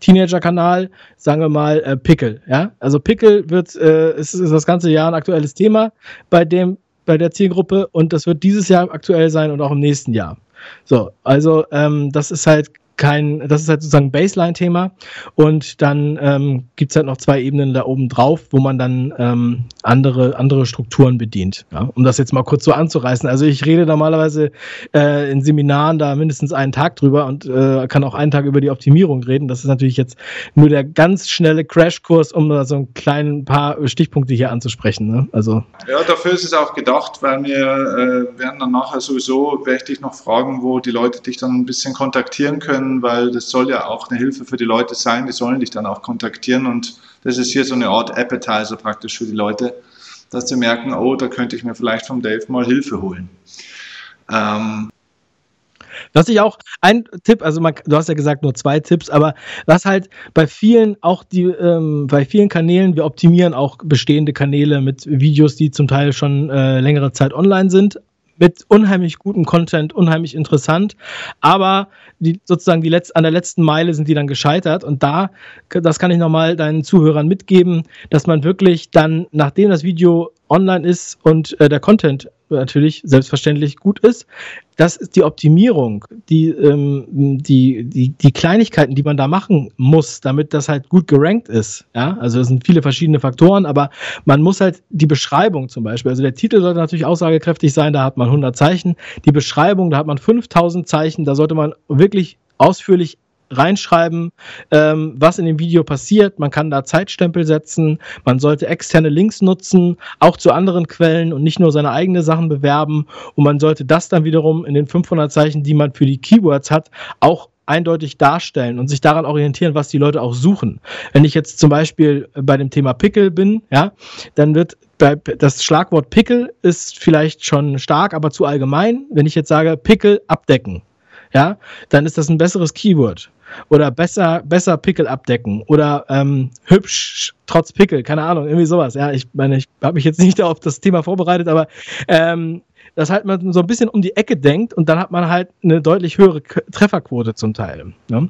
Teenager-Kanal, sagen wir mal äh, Pickle. Ja? Also Pickle wird, äh, ist, ist das ganze Jahr ein aktuelles Thema bei dem, bei der Zielgruppe und das wird dieses Jahr aktuell sein und auch im nächsten Jahr. So, also ähm, das ist halt kein, das ist halt sozusagen Baseline-Thema. Und dann ähm, gibt es halt noch zwei Ebenen da oben drauf, wo man dann ähm, andere, andere Strukturen bedient. Ja? Um das jetzt mal kurz so anzureißen. Also ich rede normalerweise äh, in Seminaren da mindestens einen Tag drüber und äh, kann auch einen Tag über die Optimierung reden. Das ist natürlich jetzt nur der ganz schnelle Crashkurs, um da so ein kleinen paar Stichpunkte hier anzusprechen. Ne? Also ja, dafür ist es auch gedacht, weil wir äh, werden dann nachher sowieso, werde ich dich noch fragen, wo die Leute dich dann ein bisschen kontaktieren können können, weil das soll ja auch eine Hilfe für die Leute sein. Die sollen dich dann auch kontaktieren und das ist hier so eine Art Appetizer praktisch für die Leute, dass sie merken, oh, da könnte ich mir vielleicht vom Dave mal Hilfe holen. Ähm, was ich auch ein Tipp, also man, du hast ja gesagt nur zwei Tipps, aber was halt bei vielen auch die, ähm, bei vielen Kanälen, wir optimieren auch bestehende Kanäle mit Videos, die zum Teil schon äh, längere Zeit online sind, mit unheimlich gutem Content, unheimlich interessant, aber die, sozusagen die Letz-, an der letzten Meile sind die dann gescheitert. Und da, das kann ich nochmal deinen Zuhörern mitgeben, dass man wirklich dann, nachdem das Video online ist und äh, der Content natürlich selbstverständlich gut ist. Das ist die Optimierung, die, ähm, die, die, die Kleinigkeiten, die man da machen muss, damit das halt gut gerankt ist. Ja, also es sind viele verschiedene Faktoren, aber man muss halt die Beschreibung zum Beispiel, also der Titel sollte natürlich aussagekräftig sein, da hat man 100 Zeichen. Die Beschreibung, da hat man 5000 Zeichen, da sollte man wirklich ausführlich reinschreiben, ähm, was in dem Video passiert. Man kann da Zeitstempel setzen. Man sollte externe Links nutzen, auch zu anderen Quellen und nicht nur seine eigenen Sachen bewerben. Und man sollte das dann wiederum in den 500 Zeichen, die man für die Keywords hat, auch eindeutig darstellen und sich daran orientieren, was die Leute auch suchen. Wenn ich jetzt zum Beispiel bei dem Thema Pickel bin, ja, dann wird bei, das Schlagwort Pickel ist vielleicht schon stark, aber zu allgemein. Wenn ich jetzt sage Pickel abdecken, ja, dann ist das ein besseres Keyword oder besser, besser Pickel abdecken oder ähm, hübsch trotz Pickel, keine Ahnung, irgendwie sowas. Ja, ich meine, ich habe mich jetzt nicht auf das Thema vorbereitet, aber ähm, dass halt man so ein bisschen um die Ecke denkt und dann hat man halt eine deutlich höhere Trefferquote zum Teil. Ne?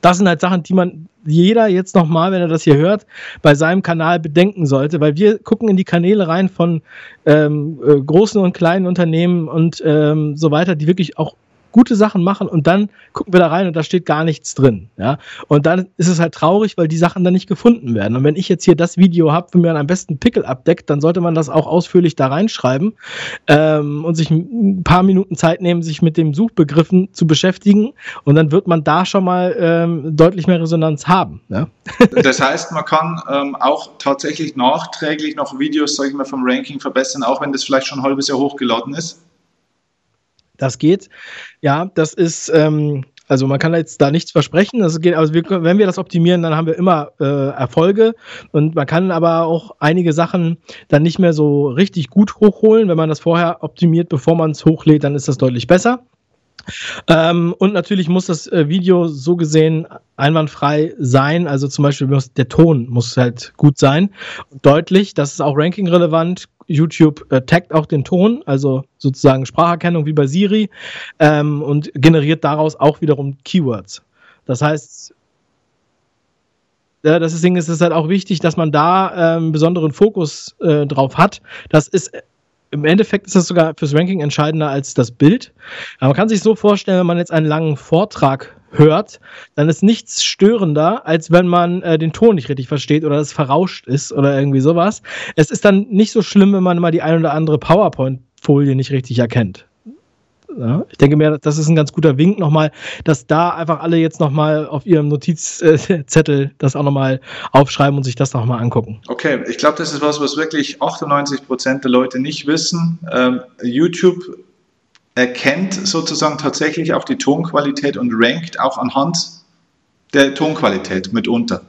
Das sind halt Sachen, die man jeder jetzt nochmal, wenn er das hier hört, bei seinem Kanal bedenken sollte, weil wir gucken in die Kanäle rein von ähm, äh, großen und kleinen Unternehmen und ähm, so weiter, die wirklich auch gute Sachen machen und dann gucken wir da rein und da steht gar nichts drin. Ja? Und dann ist es halt traurig, weil die Sachen dann nicht gefunden werden. Und wenn ich jetzt hier das Video habe, wo mir am besten Pickel abdeckt, dann sollte man das auch ausführlich da reinschreiben ähm, und sich ein paar Minuten Zeit nehmen, sich mit dem Suchbegriffen zu beschäftigen. Und dann wird man da schon mal ähm, deutlich mehr Resonanz haben. Ja? Das heißt, man kann ähm, auch tatsächlich nachträglich noch Videos, sag ich mal, vom Ranking verbessern, auch wenn das vielleicht schon ein halbes Jahr hochgeladen ist. Das geht. Ja, das ist, ähm, also man kann jetzt da nichts versprechen. Das geht, also wir, wenn wir das optimieren, dann haben wir immer äh, Erfolge. Und man kann aber auch einige Sachen dann nicht mehr so richtig gut hochholen. Wenn man das vorher optimiert, bevor man es hochlädt, dann ist das deutlich besser. Ähm, und natürlich muss das äh, Video so gesehen einwandfrei sein. Also zum Beispiel muss, der Ton muss halt gut sein. Deutlich, das ist auch ranking-relevant. YouTube äh, taggt auch den Ton, also sozusagen Spracherkennung wie bei Siri ähm, und generiert daraus auch wiederum Keywords. Das heißt, ja, deswegen ist es halt auch wichtig, dass man da ähm, besonderen Fokus äh, drauf hat. Das ist im Endeffekt ist das sogar fürs Ranking entscheidender als das Bild. Aber man kann sich so vorstellen, wenn man jetzt einen langen Vortrag hört, dann ist nichts störender, als wenn man äh, den Ton nicht richtig versteht oder es verrauscht ist oder irgendwie sowas. Es ist dann nicht so schlimm, wenn man mal die ein oder andere PowerPoint-Folie nicht richtig erkennt. Ja? Ich denke mir, das ist ein ganz guter Wink nochmal, dass da einfach alle jetzt nochmal auf ihrem Notizzettel das auch nochmal aufschreiben und sich das nochmal angucken. Okay, ich glaube, das ist was, was wirklich 98 Prozent der Leute nicht wissen. Ähm, YouTube erkennt sozusagen tatsächlich auch die Tonqualität und rankt auch anhand der Tonqualität mitunter.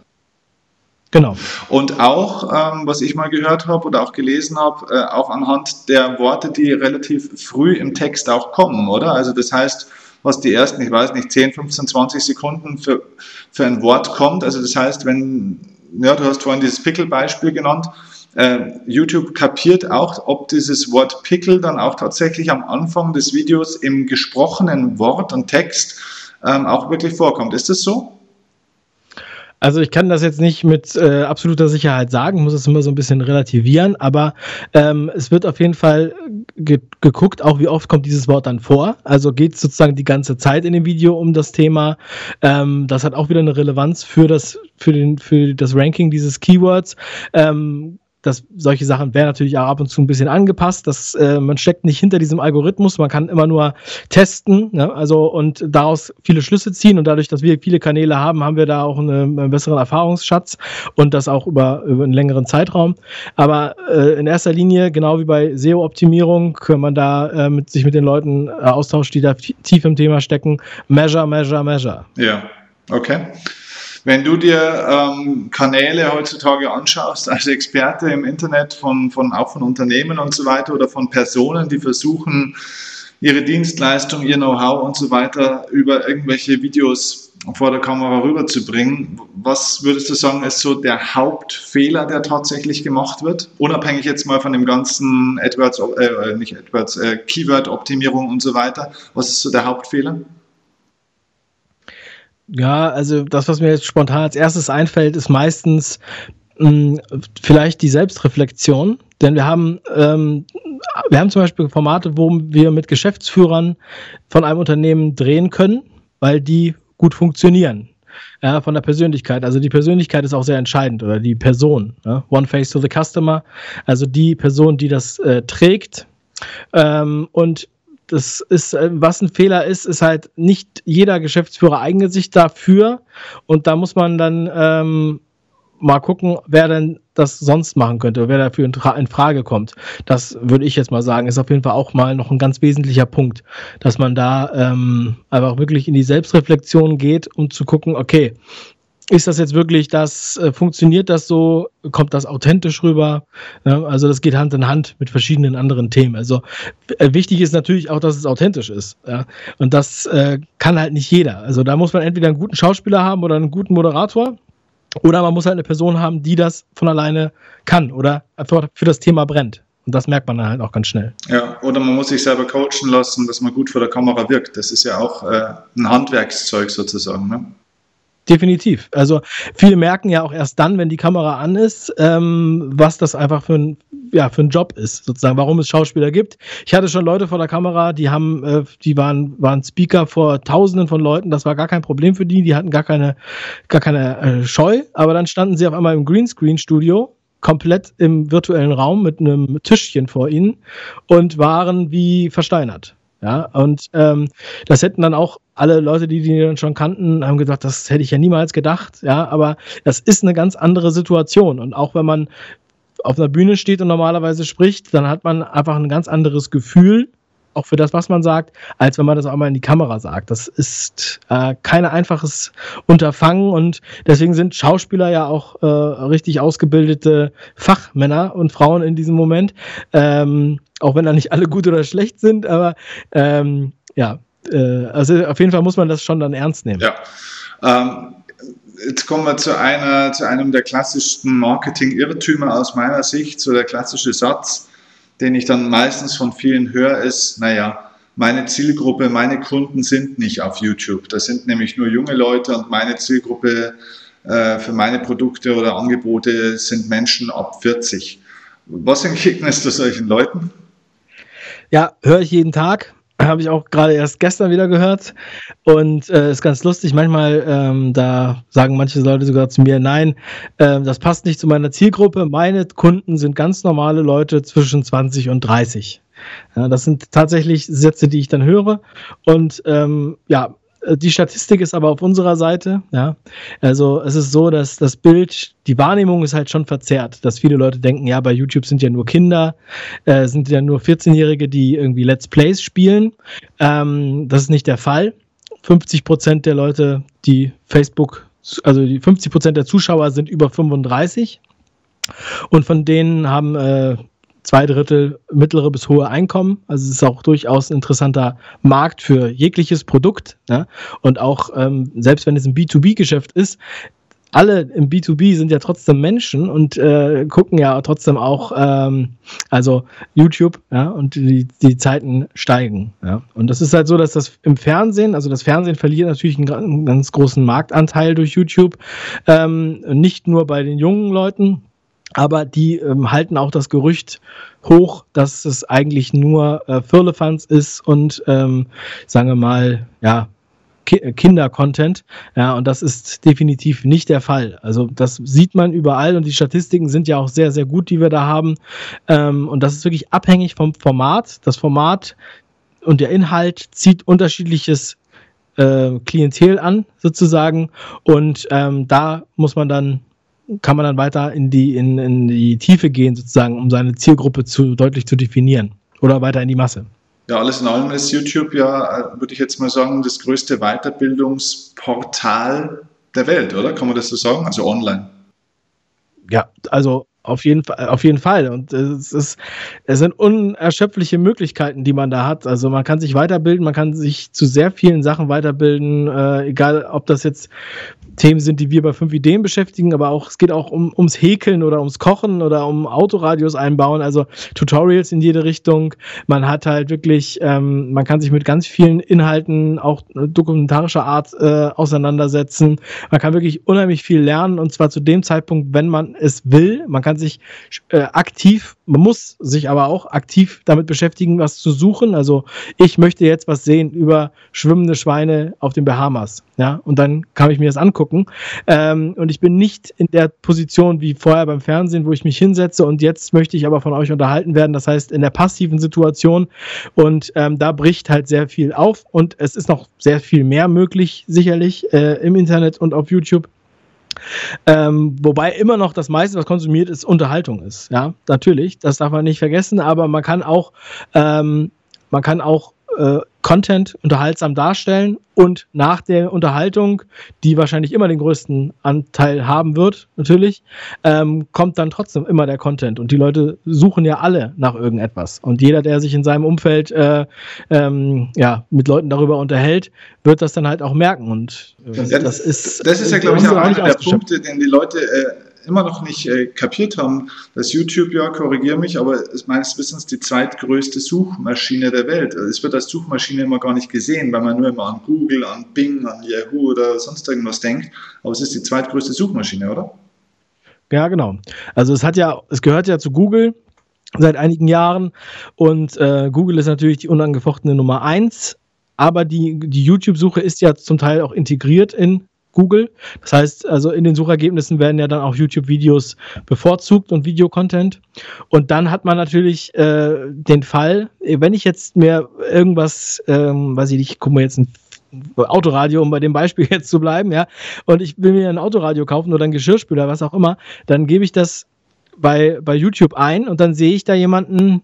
Genau. Und auch, ähm, was ich mal gehört habe oder auch gelesen habe, äh, auch anhand der Worte, die relativ früh im Text auch kommen, oder? Also das heißt, was die ersten, ich weiß nicht, 10, 15, 20 Sekunden für, für ein Wort kommt. Also das heißt, wenn, ja, du hast vorhin dieses Pickle-Beispiel genannt, äh, YouTube kapiert auch, ob dieses Wort Pickle dann auch tatsächlich am Anfang des Videos im gesprochenen Wort und Text ähm, auch wirklich vorkommt. Ist das so? Also ich kann das jetzt nicht mit äh, absoluter Sicherheit sagen, muss es immer so ein bisschen relativieren, aber ähm, es wird auf jeden Fall ge geguckt, auch wie oft kommt dieses Wort dann vor. Also geht es sozusagen die ganze Zeit in dem Video um das Thema. Ähm, das hat auch wieder eine Relevanz für das, für den, für das Ranking dieses Keywords. Ähm, dass solche Sachen werden natürlich auch ab und zu ein bisschen angepasst. Das, äh, man steckt nicht hinter diesem Algorithmus, man kann immer nur testen, ne? also und daraus viele Schlüsse ziehen und dadurch, dass wir viele Kanäle haben, haben wir da auch eine, einen besseren Erfahrungsschatz und das auch über, über einen längeren Zeitraum. Aber äh, in erster Linie, genau wie bei SEO-Optimierung, kann man da äh, mit, sich mit den Leuten äh, austauschen, die da tief im Thema stecken. Measure, measure, measure. Ja, okay. Wenn du dir ähm, Kanäle heutzutage anschaust als Experte im Internet von, von auch von Unternehmen und so weiter oder von Personen, die versuchen, ihre Dienstleistung, ihr Know-how und so weiter über irgendwelche Videos vor der Kamera rüberzubringen. Was würdest du sagen, ist so der Hauptfehler, der tatsächlich gemacht wird? Unabhängig jetzt mal von dem ganzen AdWords, äh, nicht AdWords, äh, Keyword-Optimierung und so weiter. Was ist so der Hauptfehler? Ja, also das, was mir jetzt spontan als erstes einfällt, ist meistens mh, hm, vielleicht die Selbstreflexion. Denn wir haben, ähm, wir haben zum Beispiel Formate, wo wir mit Geschäftsführern von einem Unternehmen drehen können, weil die gut funktionieren. Ja, von der Persönlichkeit. Also die Persönlichkeit ist auch sehr entscheidend oder die Person. Ja? One face to the customer. Also die Person, die das äh, trägt. Ähm, und das ist, äh, was ein Fehler ist, ist halt nicht jeder Geschäftsführer eignet sich dafür und da muss man dann ähm, mal gucken, wer denn das sonst machen könnte, wer dafür in, Frage kommt. Das würde ich jetzt mal sagen, ist auf jeden Fall auch mal noch ein ganz wesentlicher Punkt, dass man da ähm, einfach wirklich in die Selbstreflexion geht, um zu gucken, okay, ist das jetzt wirklich das, äh, funktioniert das so, kommt das authentisch rüber? Ja, also das geht Hand in Hand mit verschiedenen anderen Themen. Also äh, wichtig ist natürlich auch, dass es authentisch ist. Ja? Und das äh, kann halt nicht jeder. Also da muss man entweder einen guten Schauspieler haben oder einen guten Moderator. Oder man muss halt eine Person haben, die das von alleine kann oder einfach für das Thema brennt. Und das merkt man dann halt auch ganz schnell. Ja, oder man muss sich selber coachen lassen, dass man gut vor der Kamera wirkt. Das ist ja auch äh, ein Handwerkszeug sozusagen. Ne? Definitiv. Also viele merken ja auch erst dann, wenn die Kamera an ist, ähm, was das einfach für ein, ja, für ein Job ist, sozusagen, warum es Schauspieler gibt. Ich hatte schon Leute vor der Kamera, die haben, äh, die waren, waren Speaker vor Tausenden von Leuten, das war gar kein Problem für die, die hatten gar keine, gar keine äh, Scheu, aber dann standen sie auf einmal im Greenscreen-Studio komplett im virtuellen Raum mit einem Tischchen vor ihnen und waren wie versteinert. Ja, und ähm, das hätten dann auch alle Leute, die die dann schon kannten, haben gesagt, das hätte ich ja niemals gedacht. Ja, aber das ist eine ganz andere Situation. Und auch wenn man auf einer Bühne steht und normalerweise spricht, dann hat man einfach ein ganz anderes Gefühl, auch für das, was man sagt, als wenn man das auch mal in die Kamera sagt. Das ist äh, kein einfaches Unterfangen und deswegen sind Schauspieler ja auch äh, richtig ausgebildete Fachmänner und Frauen in diesem Moment. Ähm, auch wenn da nicht alle gut oder schlecht sind, aber ähm, ja, äh, also auf jeden Fall muss man das schon dann ernst nehmen. Ja. Ähm, jetzt kommen wir zu, einer, zu einem der klassischsten Marketing-Irrtümer aus meiner Sicht, so der klassische Satz, den ich dann meistens von vielen höre, ist, naja, meine Zielgruppe, meine Kunden sind nicht auf YouTube. Das sind nämlich nur junge Leute und meine Zielgruppe äh, für meine Produkte oder Angebote sind Menschen ab 40. Was entgegnest du solchen Leuten? Ja, höre ich jeden Tag. Habe ich auch gerade erst gestern wieder gehört. Und äh, ist ganz lustig. Manchmal, ähm, da sagen manche Leute sogar zu mir, nein, äh, das passt nicht zu meiner Zielgruppe. Meine Kunden sind ganz normale Leute zwischen 20 und 30. Ja, das sind tatsächlich Sätze, die ich dann höre. Und ähm, ja, die Statistik ist aber auf unserer Seite. Ja, also es ist so, dass das Bild, die Wahrnehmung ist halt schon verzerrt, dass viele Leute denken, ja, bei YouTube sind ja nur Kinder, äh, sind ja nur 14-Jährige, die irgendwie Let's Plays spielen. Ähm, das ist nicht der Fall. 50 Prozent der Leute, die Facebook, also die 50 Prozent der Zuschauer sind über 35. Und von denen haben äh, zwei Drittel mittlere bis hohe Einkommen. Also es ist auch durchaus ein interessanter Markt für jegliches Produkt. Ne? Und auch, ähm, selbst wenn es ein B2B-Geschäft ist, alle im B2B sind ja trotzdem Menschen und äh, gucken ja trotzdem auch, ähm, also YouTube, ja, und die, die Zeiten steigen. Ja. Und das ist halt so, dass das im Fernsehen, also das Fernsehen verliert natürlich einen, einen ganz großen Marktanteil durch YouTube, ähm, nicht nur bei den jungen Leuten, aber die ähm, halten auch das Gerücht hoch, dass es eigentlich nur äh, Firlefanz ist und ähm, sagen wir mal, ja, Ki äh, Kinder-Content. Ja, und das ist definitiv nicht der Fall. Also das sieht man überall und die Statistiken sind ja auch sehr, sehr gut, die wir da haben. Ähm, und das ist wirklich abhängig vom Format. Das Format und der Inhalt zieht unterschiedliches äh, Klientel an, sozusagen. Und ähm, da muss man dann kann man dann weiter in die, in, in die Tiefe gehen, sozusagen, um seine Zielgruppe zu, deutlich zu definieren oder weiter in die Masse. Ja, alles in allem ist YouTube ja, würde ich jetzt mal sagen, das größte Weiterbildungsportal der Welt, oder? Kann man das so sagen? Also online. Ja, also auf jeden Fall, auf jeden Fall. Und es ist, es sind unerschöpfliche Möglichkeiten, die man da hat. Also man kann sich weiterbilden, man kann sich zu sehr vielen Sachen weiterbilden, äh, egal ob das jetzt Themen sind, die wir bei 5 Ideen beschäftigen, aber auch, es geht auch um, ums Häkeln oder ums Kochen oder um Autoradios einbauen, also Tutorials in jede Richtung. Man hat halt wirklich, ähm, man kann sich mit ganz vielen Inhalten auch dokumentarischer Art äh, auseinandersetzen. Man kann wirklich unheimlich viel lernen und zwar zu dem Zeitpunkt, wenn man es will. Man kann sich äh, aktiv, man muss sich aber auch aktiv damit beschäftigen, was zu suchen. Also ich möchte jetzt was sehen über schwimmende Schweine auf den Bahamas. Ja, und dann kann ich mir das angucken angucken. Ähm, und ich bin nicht in der Position wie vorher beim Fernsehen, wo ich mich hinsetze und jetzt möchte ich aber von euch unterhalten werden. Das heißt, in der passiven Situation. Und ähm, da bricht halt sehr viel auf und es ist noch sehr viel mehr möglich, sicherlich, äh, im Internet und auf YouTube. Ähm, wobei immer noch das meiste, was konsumiert ist, Unterhaltung ist. Ja, natürlich, das darf man nicht vergessen, aber man kann auch, ähm, man kann auch äh, Content unterhaltsam darstellen und nach der Unterhaltung, die wahrscheinlich immer den größten Anteil haben wird, natürlich, ähm, kommt dann trotzdem immer der Content. Und die Leute suchen ja alle nach irgendetwas. Und jeder, der sich in seinem Umfeld äh, ähm, ja, mit Leuten darüber unterhält, wird das dann halt auch merken. Und äh, das, das, ist, das ist ja, glaube ich, auch einer der Punkte, den die Leute äh, immer noch nicht äh, kapiert haben, dass YouTube, ja, korrigiere mich, aber ist meines Wissens die zweitgrößte Suchmaschine der Welt. Also es wird als Suchmaschine immer gar nicht gesehen, weil man nur immer an Google, an Bing, an Yahoo oder sonst irgendwas denkt. Aber es ist die zweitgrößte Suchmaschine, oder? Ja, genau. Also es hat ja, es gehört ja zu Google seit einigen Jahren und äh, Google ist natürlich die unangefochtene Nummer eins aber die, die YouTube-Suche ist ja zum Teil auch integriert in Google. Das heißt, also in den Suchergebnissen werden ja dann auch YouTube-Videos bevorzugt und Videocontent. Und dann hat man natürlich äh, den Fall, wenn ich jetzt mir irgendwas, ähm, weiß ich nicht, guck mal jetzt ein Autoradio, um bei dem Beispiel jetzt zu bleiben, ja, und ich will mir ein Autoradio kaufen oder ein Geschirrspüler, was auch immer, dann gebe ich das bei, bei YouTube ein und dann sehe ich da jemanden,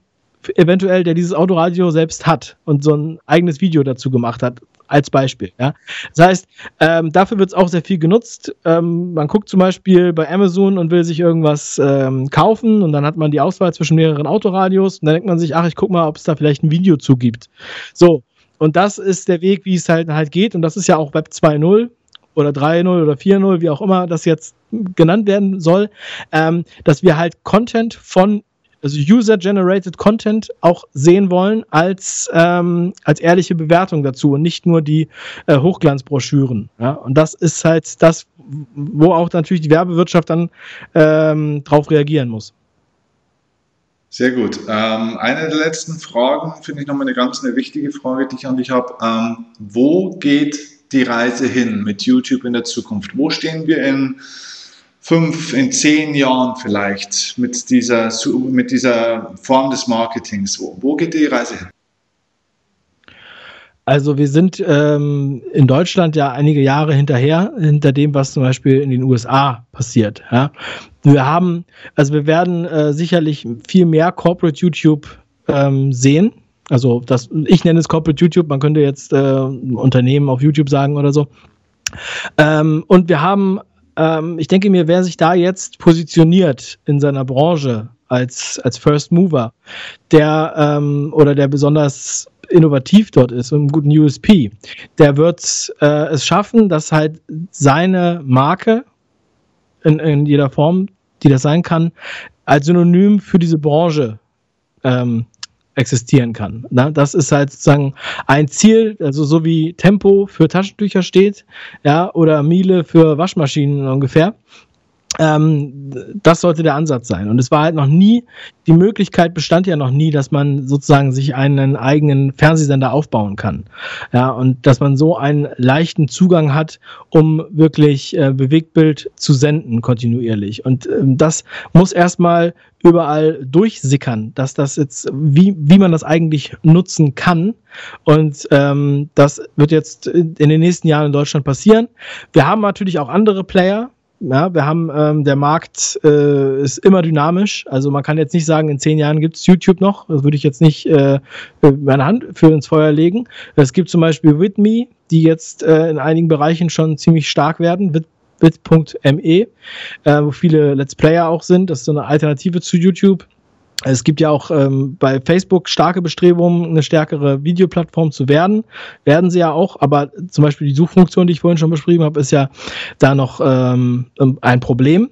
eventuell, der dieses Autoradio selbst hat und so ein eigenes Video dazu gemacht hat, als Beispiel. Ja. Das heißt, ähm, dafür wird es auch sehr viel genutzt. Ähm, man guckt zum Beispiel bei Amazon und will sich irgendwas ähm, kaufen und dann hat man die Auswahl zwischen mehreren Autoradios und dann denkt man sich, ach, ich guck mal, ob es da vielleicht ein Video zu gibt. So, und das ist der Weg, wie es halt halt geht und das ist ja auch Web 2.0 oder 3.0 oder 4.0, wie auch immer das jetzt genannt werden soll, ähm, dass wir halt Content von also User-Generated Content auch sehen wollen als, ähm, als ehrliche Bewertung dazu und nicht nur die äh, Hochglanzbroschüren. Ja? Und das ist halt das, wo auch natürlich die Werbewirtschaft dann ähm, drauf reagieren muss. Sehr gut. Ähm, eine der letzten Fragen finde ich nochmal eine ganz eine wichtige Frage, die ich an dich habe. Ähm, wo geht die Reise hin mit YouTube in der Zukunft? Wo stehen wir in fünf, in zehn Jahren vielleicht mit dieser, mit dieser Form des Marketings? Wo, wo geht die Reise hin? Also wir sind ähm, in Deutschland ja einige Jahre hinterher, hinter dem, was zum Beispiel in den USA passiert. Ja. Wir haben, also wir werden äh, sicherlich viel mehr Corporate YouTube ähm, sehen. Also das, ich nenne es Corporate YouTube, man könnte jetzt äh, Unternehmen auf YouTube sagen oder so. Ähm, und wir haben, ähm, ich denke mir, wer sich da jetzt positioniert in seiner Branche als, als First Mover, der ähm, oder der besonders innovativ dort ist und einen guten USP, der wird äh, es schaffen, dass halt seine Marke in, in jeder Form, die das sein kann, als Synonym für diese Branche ähm, existieren kann. Na, das ist halt sozusagen ein Ziel, also so wie Tempo für Taschentücher steht, ja, oder Miele für Waschmaschinen ungefähr. Ähm, das sollte der Ansatz sein. Und es war halt noch nie, die Möglichkeit bestand ja noch nie, dass man sozusagen sich einen eigenen Fernsehsender aufbauen kann. Ja, und dass man so einen leichten Zugang hat, um wirklich äh, Bewegtbild zu senden kontinuierlich. Und ähm, das muss erstmal überall durchsickern, dass das jetzt, wie, wie man das eigentlich nutzen kann. Und ähm, das wird jetzt in den nächsten Jahren in Deutschland passieren. Wir haben natürlich auch andere Player, ja, wir haben, ähm, der Markt äh, ist immer dynamisch. Also man kann jetzt nicht sagen, in zehn Jahren gibt es YouTube noch. Das würde ich jetzt nicht äh, meine Hand für ins Feuer legen. Es gibt zum Beispiel Whitme, die jetzt äh, in einigen Bereichen schon ziemlich stark werden. Bit.me, äh, wo viele Let's Player auch sind. Das ist so eine Alternative zu YouTube. Es gibt ja auch ähm, bei Facebook starke Bestrebungen, eine stärkere Videoplattform zu werden. Werden sie ja auch, aber zum Beispiel die Suchfunktion, die ich vorhin schon beschrieben habe, ist ja da noch ähm, ein Problem.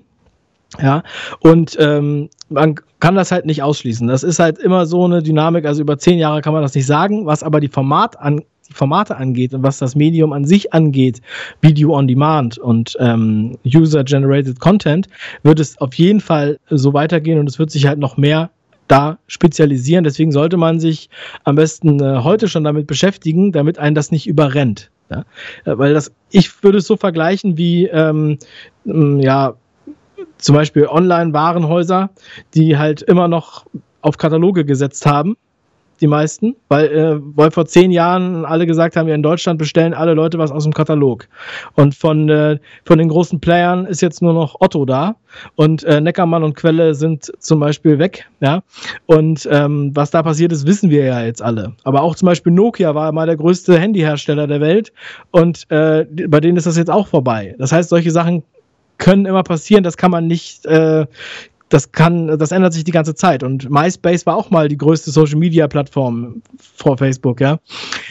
Ja, und ähm, man kann das halt nicht ausschließen. Das ist halt immer so eine Dynamik, also über zehn Jahre kann man das nicht sagen, was aber die Format an, die Formate angeht und was das Medium an sich angeht, Video on Demand und ähm, User-Generated Content, wird es auf jeden Fall so weitergehen und es wird sich halt noch mehr da spezialisieren. Deswegen sollte man sich am besten äh, heute schon damit beschäftigen, damit einen das nicht überrennt. Ja? Äh, weil das, ich würde es so vergleichen wie, ähm, ja, zum Beispiel Online-Warenhäuser, die halt immer noch auf Kataloge gesetzt haben die meisten, weil, äh, weil vor zehn Jahren alle gesagt haben, ja, in Deutschland bestellen alle Leute was aus dem Katalog. Und von, äh, von den großen Playern ist jetzt nur noch Otto da und äh, Neckermann und Quelle sind zum Beispiel weg, ja. Und ähm, was da passiert ist, wissen wir ja jetzt alle. Aber auch zum Beispiel Nokia war mal der größte Handyhersteller der Welt und äh, bei denen ist das jetzt auch vorbei. Das heißt, solche Sachen können immer passieren, das kann man nicht, äh, das kann, das ändert sich die ganze Zeit. Und MySpace war auch mal die größte Social Media Plattform vor Facebook, ja.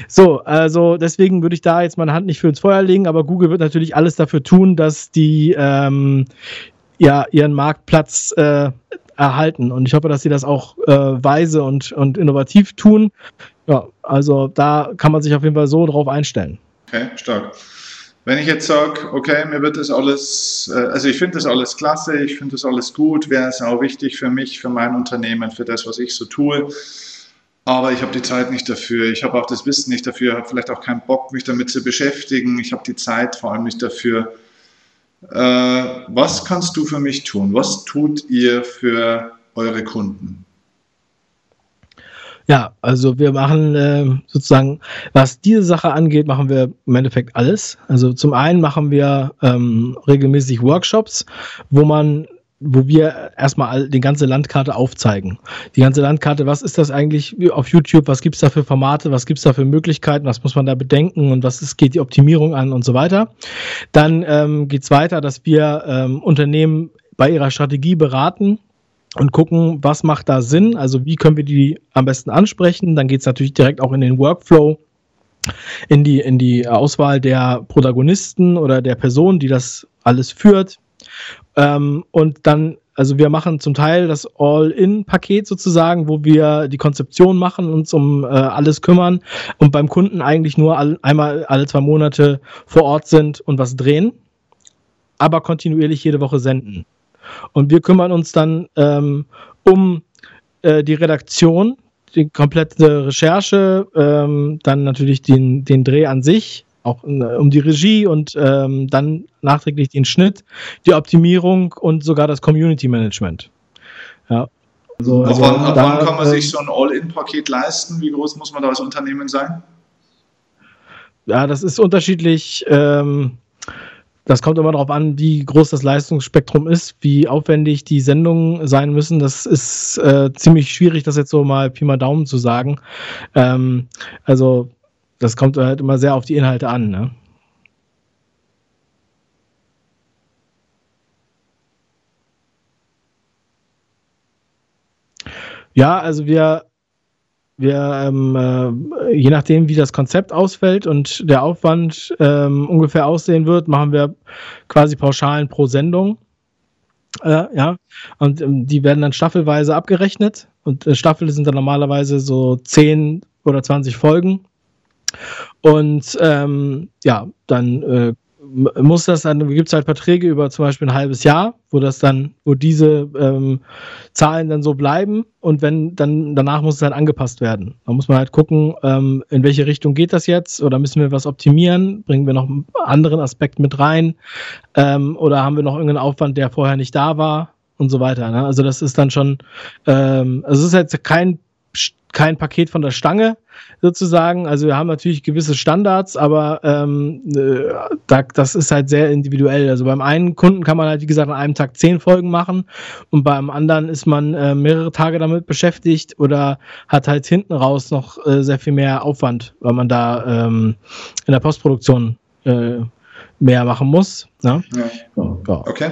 So, also deswegen würde ich da jetzt meine Hand nicht für ins Feuer legen, aber Google wird natürlich alles dafür tun, dass die ähm, ja ihren Marktplatz äh, erhalten. Und ich hoffe, dass sie das auch äh, weise und, und innovativ tun. Ja, also da kann man sich auf jeden Fall so drauf einstellen. Okay, stark. Wenn ich jetzt sage, okay, mir wird das alles, äh, also ich finde das alles klasse, ich finde das alles gut, wäre es auch wichtig für mich, für mein Unternehmen, für das, was ich so tue, aber ich habe die Zeit nicht dafür, ich habe auch das Wissen nicht dafür, habe vielleicht auch keinen Bock, mich damit zu beschäftigen, ich habe die Zeit vor allem nicht dafür. Äh, was kannst du für mich tun? Was tut ihr für eure Kunden? Ja, also wir machen äh, sozusagen, was diese Sache angeht, machen wir im Endeffekt alles. Also zum einen machen wir ähm, regelmäßig Workshops, wo man wo wir erstmal die ganze Landkarte aufzeigen. Die ganze Landkarte, was ist das eigentlich auf YouTube, was gibt es da für Formate, was gibt es da für Möglichkeiten, was muss man da bedenken und was ist, geht die Optimierung an und so weiter. Dann ähm, geht es weiter, dass wir ähm, Unternehmen bei ihrer Strategie beraten, und gucken, was macht da Sinn, also wie können wir die am besten ansprechen. Dann geht es natürlich direkt auch in den Workflow, in die, in die Auswahl der Protagonisten oder der Person, die das alles führt. Ähm, und dann, also wir machen zum Teil das All-In-Paket sozusagen, wo wir die Konzeption machen, uns um äh, alles kümmern und beim Kunden eigentlich nur all, einmal alle zwei Monate vor Ort sind und was drehen, aber kontinuierlich jede Woche senden. Und wir kümmern uns dann ähm, um äh, die Redaktion, die komplette Recherche, ähm, dann natürlich den, den Dreh an sich, auch äh, um die Regie und ähm, dann nachträglich den Schnitt, die Optimierung und sogar das Community Management. Ja. Also, also ab, wann, da, wann, kann man sich ähm, so ein All-In-Paket leisten? Wie groß muss man da als Unternehmen sein? Ja, das ist unterschiedlich. Ähm, das kommt immer darauf an, wie groß das Leistungsspektrum ist, wie aufwendig die Sendungen sein müssen. Das ist äh, ziemlich schwierig, das jetzt so mal Pi mal Daumen zu sagen. Ähm, also, das kommt halt immer sehr auf die Inhalte an. Ne? Ja, also wir wir, ähm, äh, je nachdem, wie das Konzept ausfällt und der Aufwand ähm, ungefähr aussehen wird, machen wir quasi Pauschalen pro Sendung. Äh, ja, und ähm, die werden dann staffelweise abgerechnet. Und äh, Staffel sind dann normalerweise so 10 oder 20 Folgen. Und ähm, ja, dann äh, muss das dann, gibt es halt Verträge über zum Beispiel ein halbes Jahr, wo das dann, wo diese ähm, Zahlen dann so bleiben und wenn dann danach muss es halt angepasst werden. Da muss man halt gucken, ähm, in welche Richtung geht das jetzt oder müssen wir was optimieren, bringen wir noch einen anderen Aspekt mit rein ähm, oder haben wir noch irgendeinen Aufwand, der vorher nicht da war und so weiter. Ne? Also das ist dann schon, ähm, also es ist jetzt kein kein Paket von der Stange sozusagen. Also wir haben natürlich gewisse Standards, aber ähm, äh, da, das ist halt sehr individuell. Also beim einen Kunden kann man halt, wie gesagt, an einem Tag zehn Folgen machen und beim anderen ist man äh, mehrere Tage damit beschäftigt oder hat halt hinten raus noch äh, sehr viel mehr Aufwand, weil man da ähm, in der Postproduktion äh, mehr machen muss. Ne? Ja. Ja. Okay.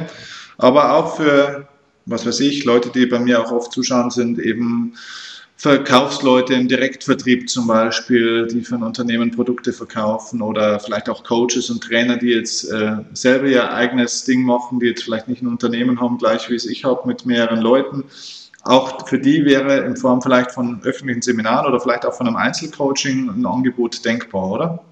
Aber auch für, was weiß ich, Leute, die bei mir auch oft zuschauen, sind eben Verkaufsleute im Direktvertrieb zum Beispiel, die für ein Unternehmen Produkte verkaufen oder vielleicht auch Coaches und Trainer, die jetzt äh, selber ihr eigenes Ding machen, die jetzt vielleicht nicht ein Unternehmen haben, gleich wie es ich habe, mit mehreren Leuten. Auch für die wäre in Form vielleicht von öffentlichen Seminaren oder vielleicht auch von einem Einzelcoaching ein Angebot denkbar, oder?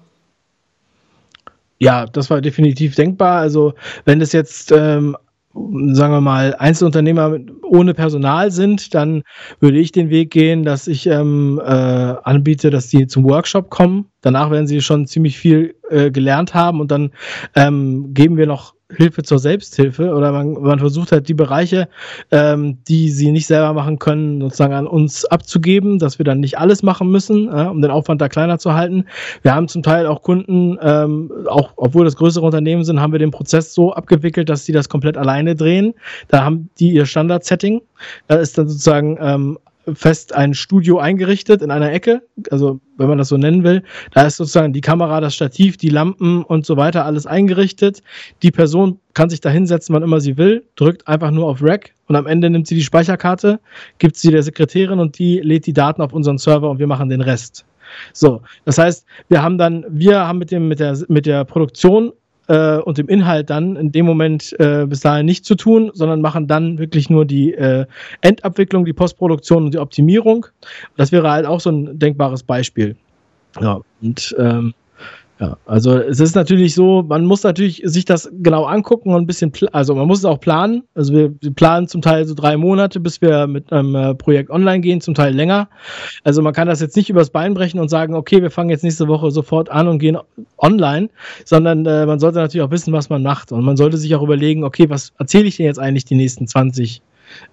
Ja, das war definitiv denkbar. Also wenn es jetzt ähm, sagen wir mal, Einzelunternehmer ohne Personal sind, dann würde ich den Weg gehen, dass ich ähm, äh, anbiete, dass die zum Workshop kommen. Danach werden sie schon ziemlich viel äh, gelernt haben und dann ähm, geben wir noch Hilfe zur Selbsthilfe oder man, man versucht halt die Bereiche, ähm, die sie nicht selber machen können, sozusagen an uns abzugeben, dass wir dann nicht alles machen müssen, äh, um den Aufwand da kleiner zu halten. Wir haben zum Teil auch Kunden, ähm, auch obwohl das größere Unternehmen sind, haben wir den Prozess so abgewickelt, dass die das komplett alleine drehen. Da haben die ihr Standard-Setting. Da ist dann sozusagen ähm, fest ein Studio eingerichtet in einer Ecke, also wenn man das so nennen will. Da ist sozusagen die Kamera, das Stativ, die Lampen und so weiter alles eingerichtet. Die Person kann sich da hinsetzen, wann immer sie will, drückt einfach nur auf Rack und am Ende nimmt sie die Speicherkarte, gibt sie der Sekretärin und die lädt die Daten auf unseren Server und wir machen den Rest. So, das heißt, wir haben dann, wir haben mit dem, mit der, mit der Produktion äh, und dem Inhalt dann in dem Moment äh, bis dahin nicht zu tun, sondern machen dann wirklich nur die äh, Endabwicklung, die Postproduktion und die Optimierung. Das wäre halt auch so ein denkbares Beispiel. Ja, und ähm, ja, also es ist natürlich so, man muss natürlich sich das genau angucken und ein bisschen, also man muss es auch planen. Also wir, planen zum Teil so drei Monate, bis wir mit einem äh, Projekt online gehen, zum Teil länger. Also man kann das jetzt nicht übers Bein brechen und sagen, okay, wir fangen jetzt nächste Woche sofort an und gehen online, sondern äh, man sollte natürlich auch wissen, was man macht. Und man sollte sich auch überlegen, okay, was erzähle ich denn jetzt eigentlich die nächsten 20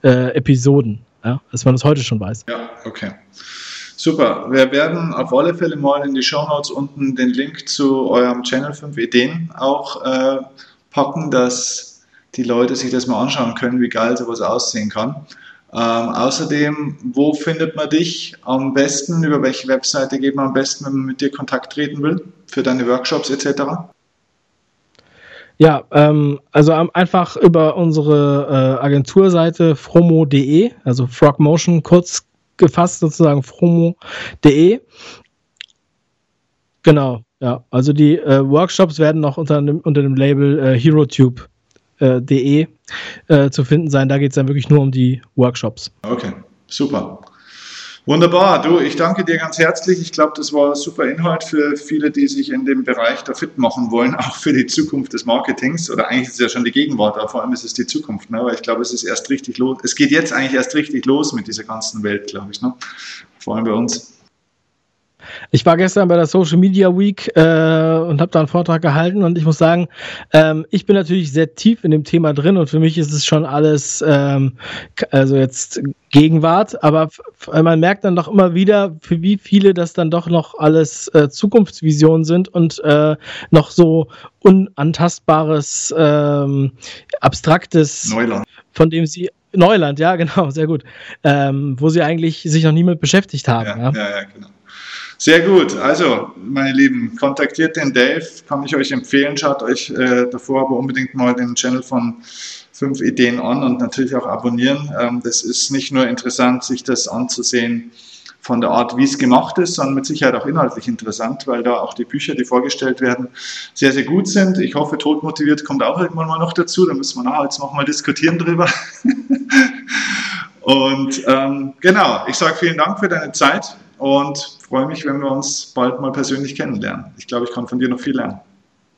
äh, Episoden? Ja, dass man das heute schon weiß. Ja, okay. Super. Wir werden auf alle Fälle mal in die Show Notes unten den Link zu eurem Channel 5 Ideen auch äh, packen, dass die Leute sich das mal anschauen können, wie geil sowas aussehen kann. Ähm, außerdem, wo findet man dich am besten? Über welche Webseite geht man am besten, wenn man mit dir Kontakt treten will für deine Workshops etc.? Ja, ähm, also einfach über unsere äh, Agenturseite fromo.de, also Frogmotion kurz gefasst sozusagen fromo.de. Genau, ja. Also die äh, Workshops werden noch unter dem, unter dem Label äh, HeroTube.de äh, äh, zu finden sein. Da geht es dann wirklich nur um die Workshops. Okay, super. Wunderbar. Du, ich danke dir ganz herzlich. Ich glaube, das war super Inhalt für viele, die sich in dem Bereich da fit machen wollen, auch für die Zukunft des Marketings. Oder eigentlich ist es ja schon die Gegenwart, aber vor allem ist es die Zukunft. Ne? Ich glaube, es ist erst richtig los. Es geht jetzt eigentlich erst richtig los mit dieser ganzen Welt, glaube ich. Ne? Vor allem bei uns. Ich war gestern bei der Social Media Week äh, und habe da einen Vortrag gehalten und ich muss sagen, ähm, ich bin natürlich sehr tief in dem Thema drin und für mich ist es schon alles, ähm, also jetzt Gegenwart, aber man merkt dann doch immer wieder, für wie viele das dann doch noch alles äh, Zukunftsvisionen sind und äh, noch so unantastbares, ähm, abstraktes, Neuland. von dem sie Neuland, ja, genau, sehr gut, ähm, wo sie eigentlich sich noch nie mit beschäftigt haben. Ja, ja, ja, ja genau. Sehr gut. Also, meine Lieben, kontaktiert den Dave, kann ich euch empfehlen. Schaut euch äh, davor aber unbedingt mal den Channel von fünf Ideen an und natürlich auch abonnieren. Ähm, das ist nicht nur interessant, sich das anzusehen von der Art, wie es gemacht ist, sondern mit Sicherheit auch inhaltlich interessant, weil da auch die Bücher, die vorgestellt werden, sehr, sehr gut sind. Ich hoffe, todmotiviert kommt auch irgendwann mal noch dazu. Da müssen wir nachher jetzt noch mal diskutieren drüber. und ähm, genau, ich sage vielen Dank für deine Zeit und freue mich, wenn wir uns bald mal persönlich kennenlernen. Ich glaube, ich kann von dir noch viel lernen.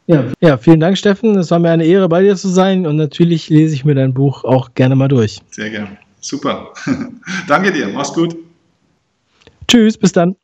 Ja, ja, vielen Dank, Steffen. Es war mir eine Ehre, bei dir zu sein und natürlich lese ich mir dein Buch auch gerne mal durch. Sehr gerne. Super. Danke dir. Mach's gut. Tschüss, bis dann.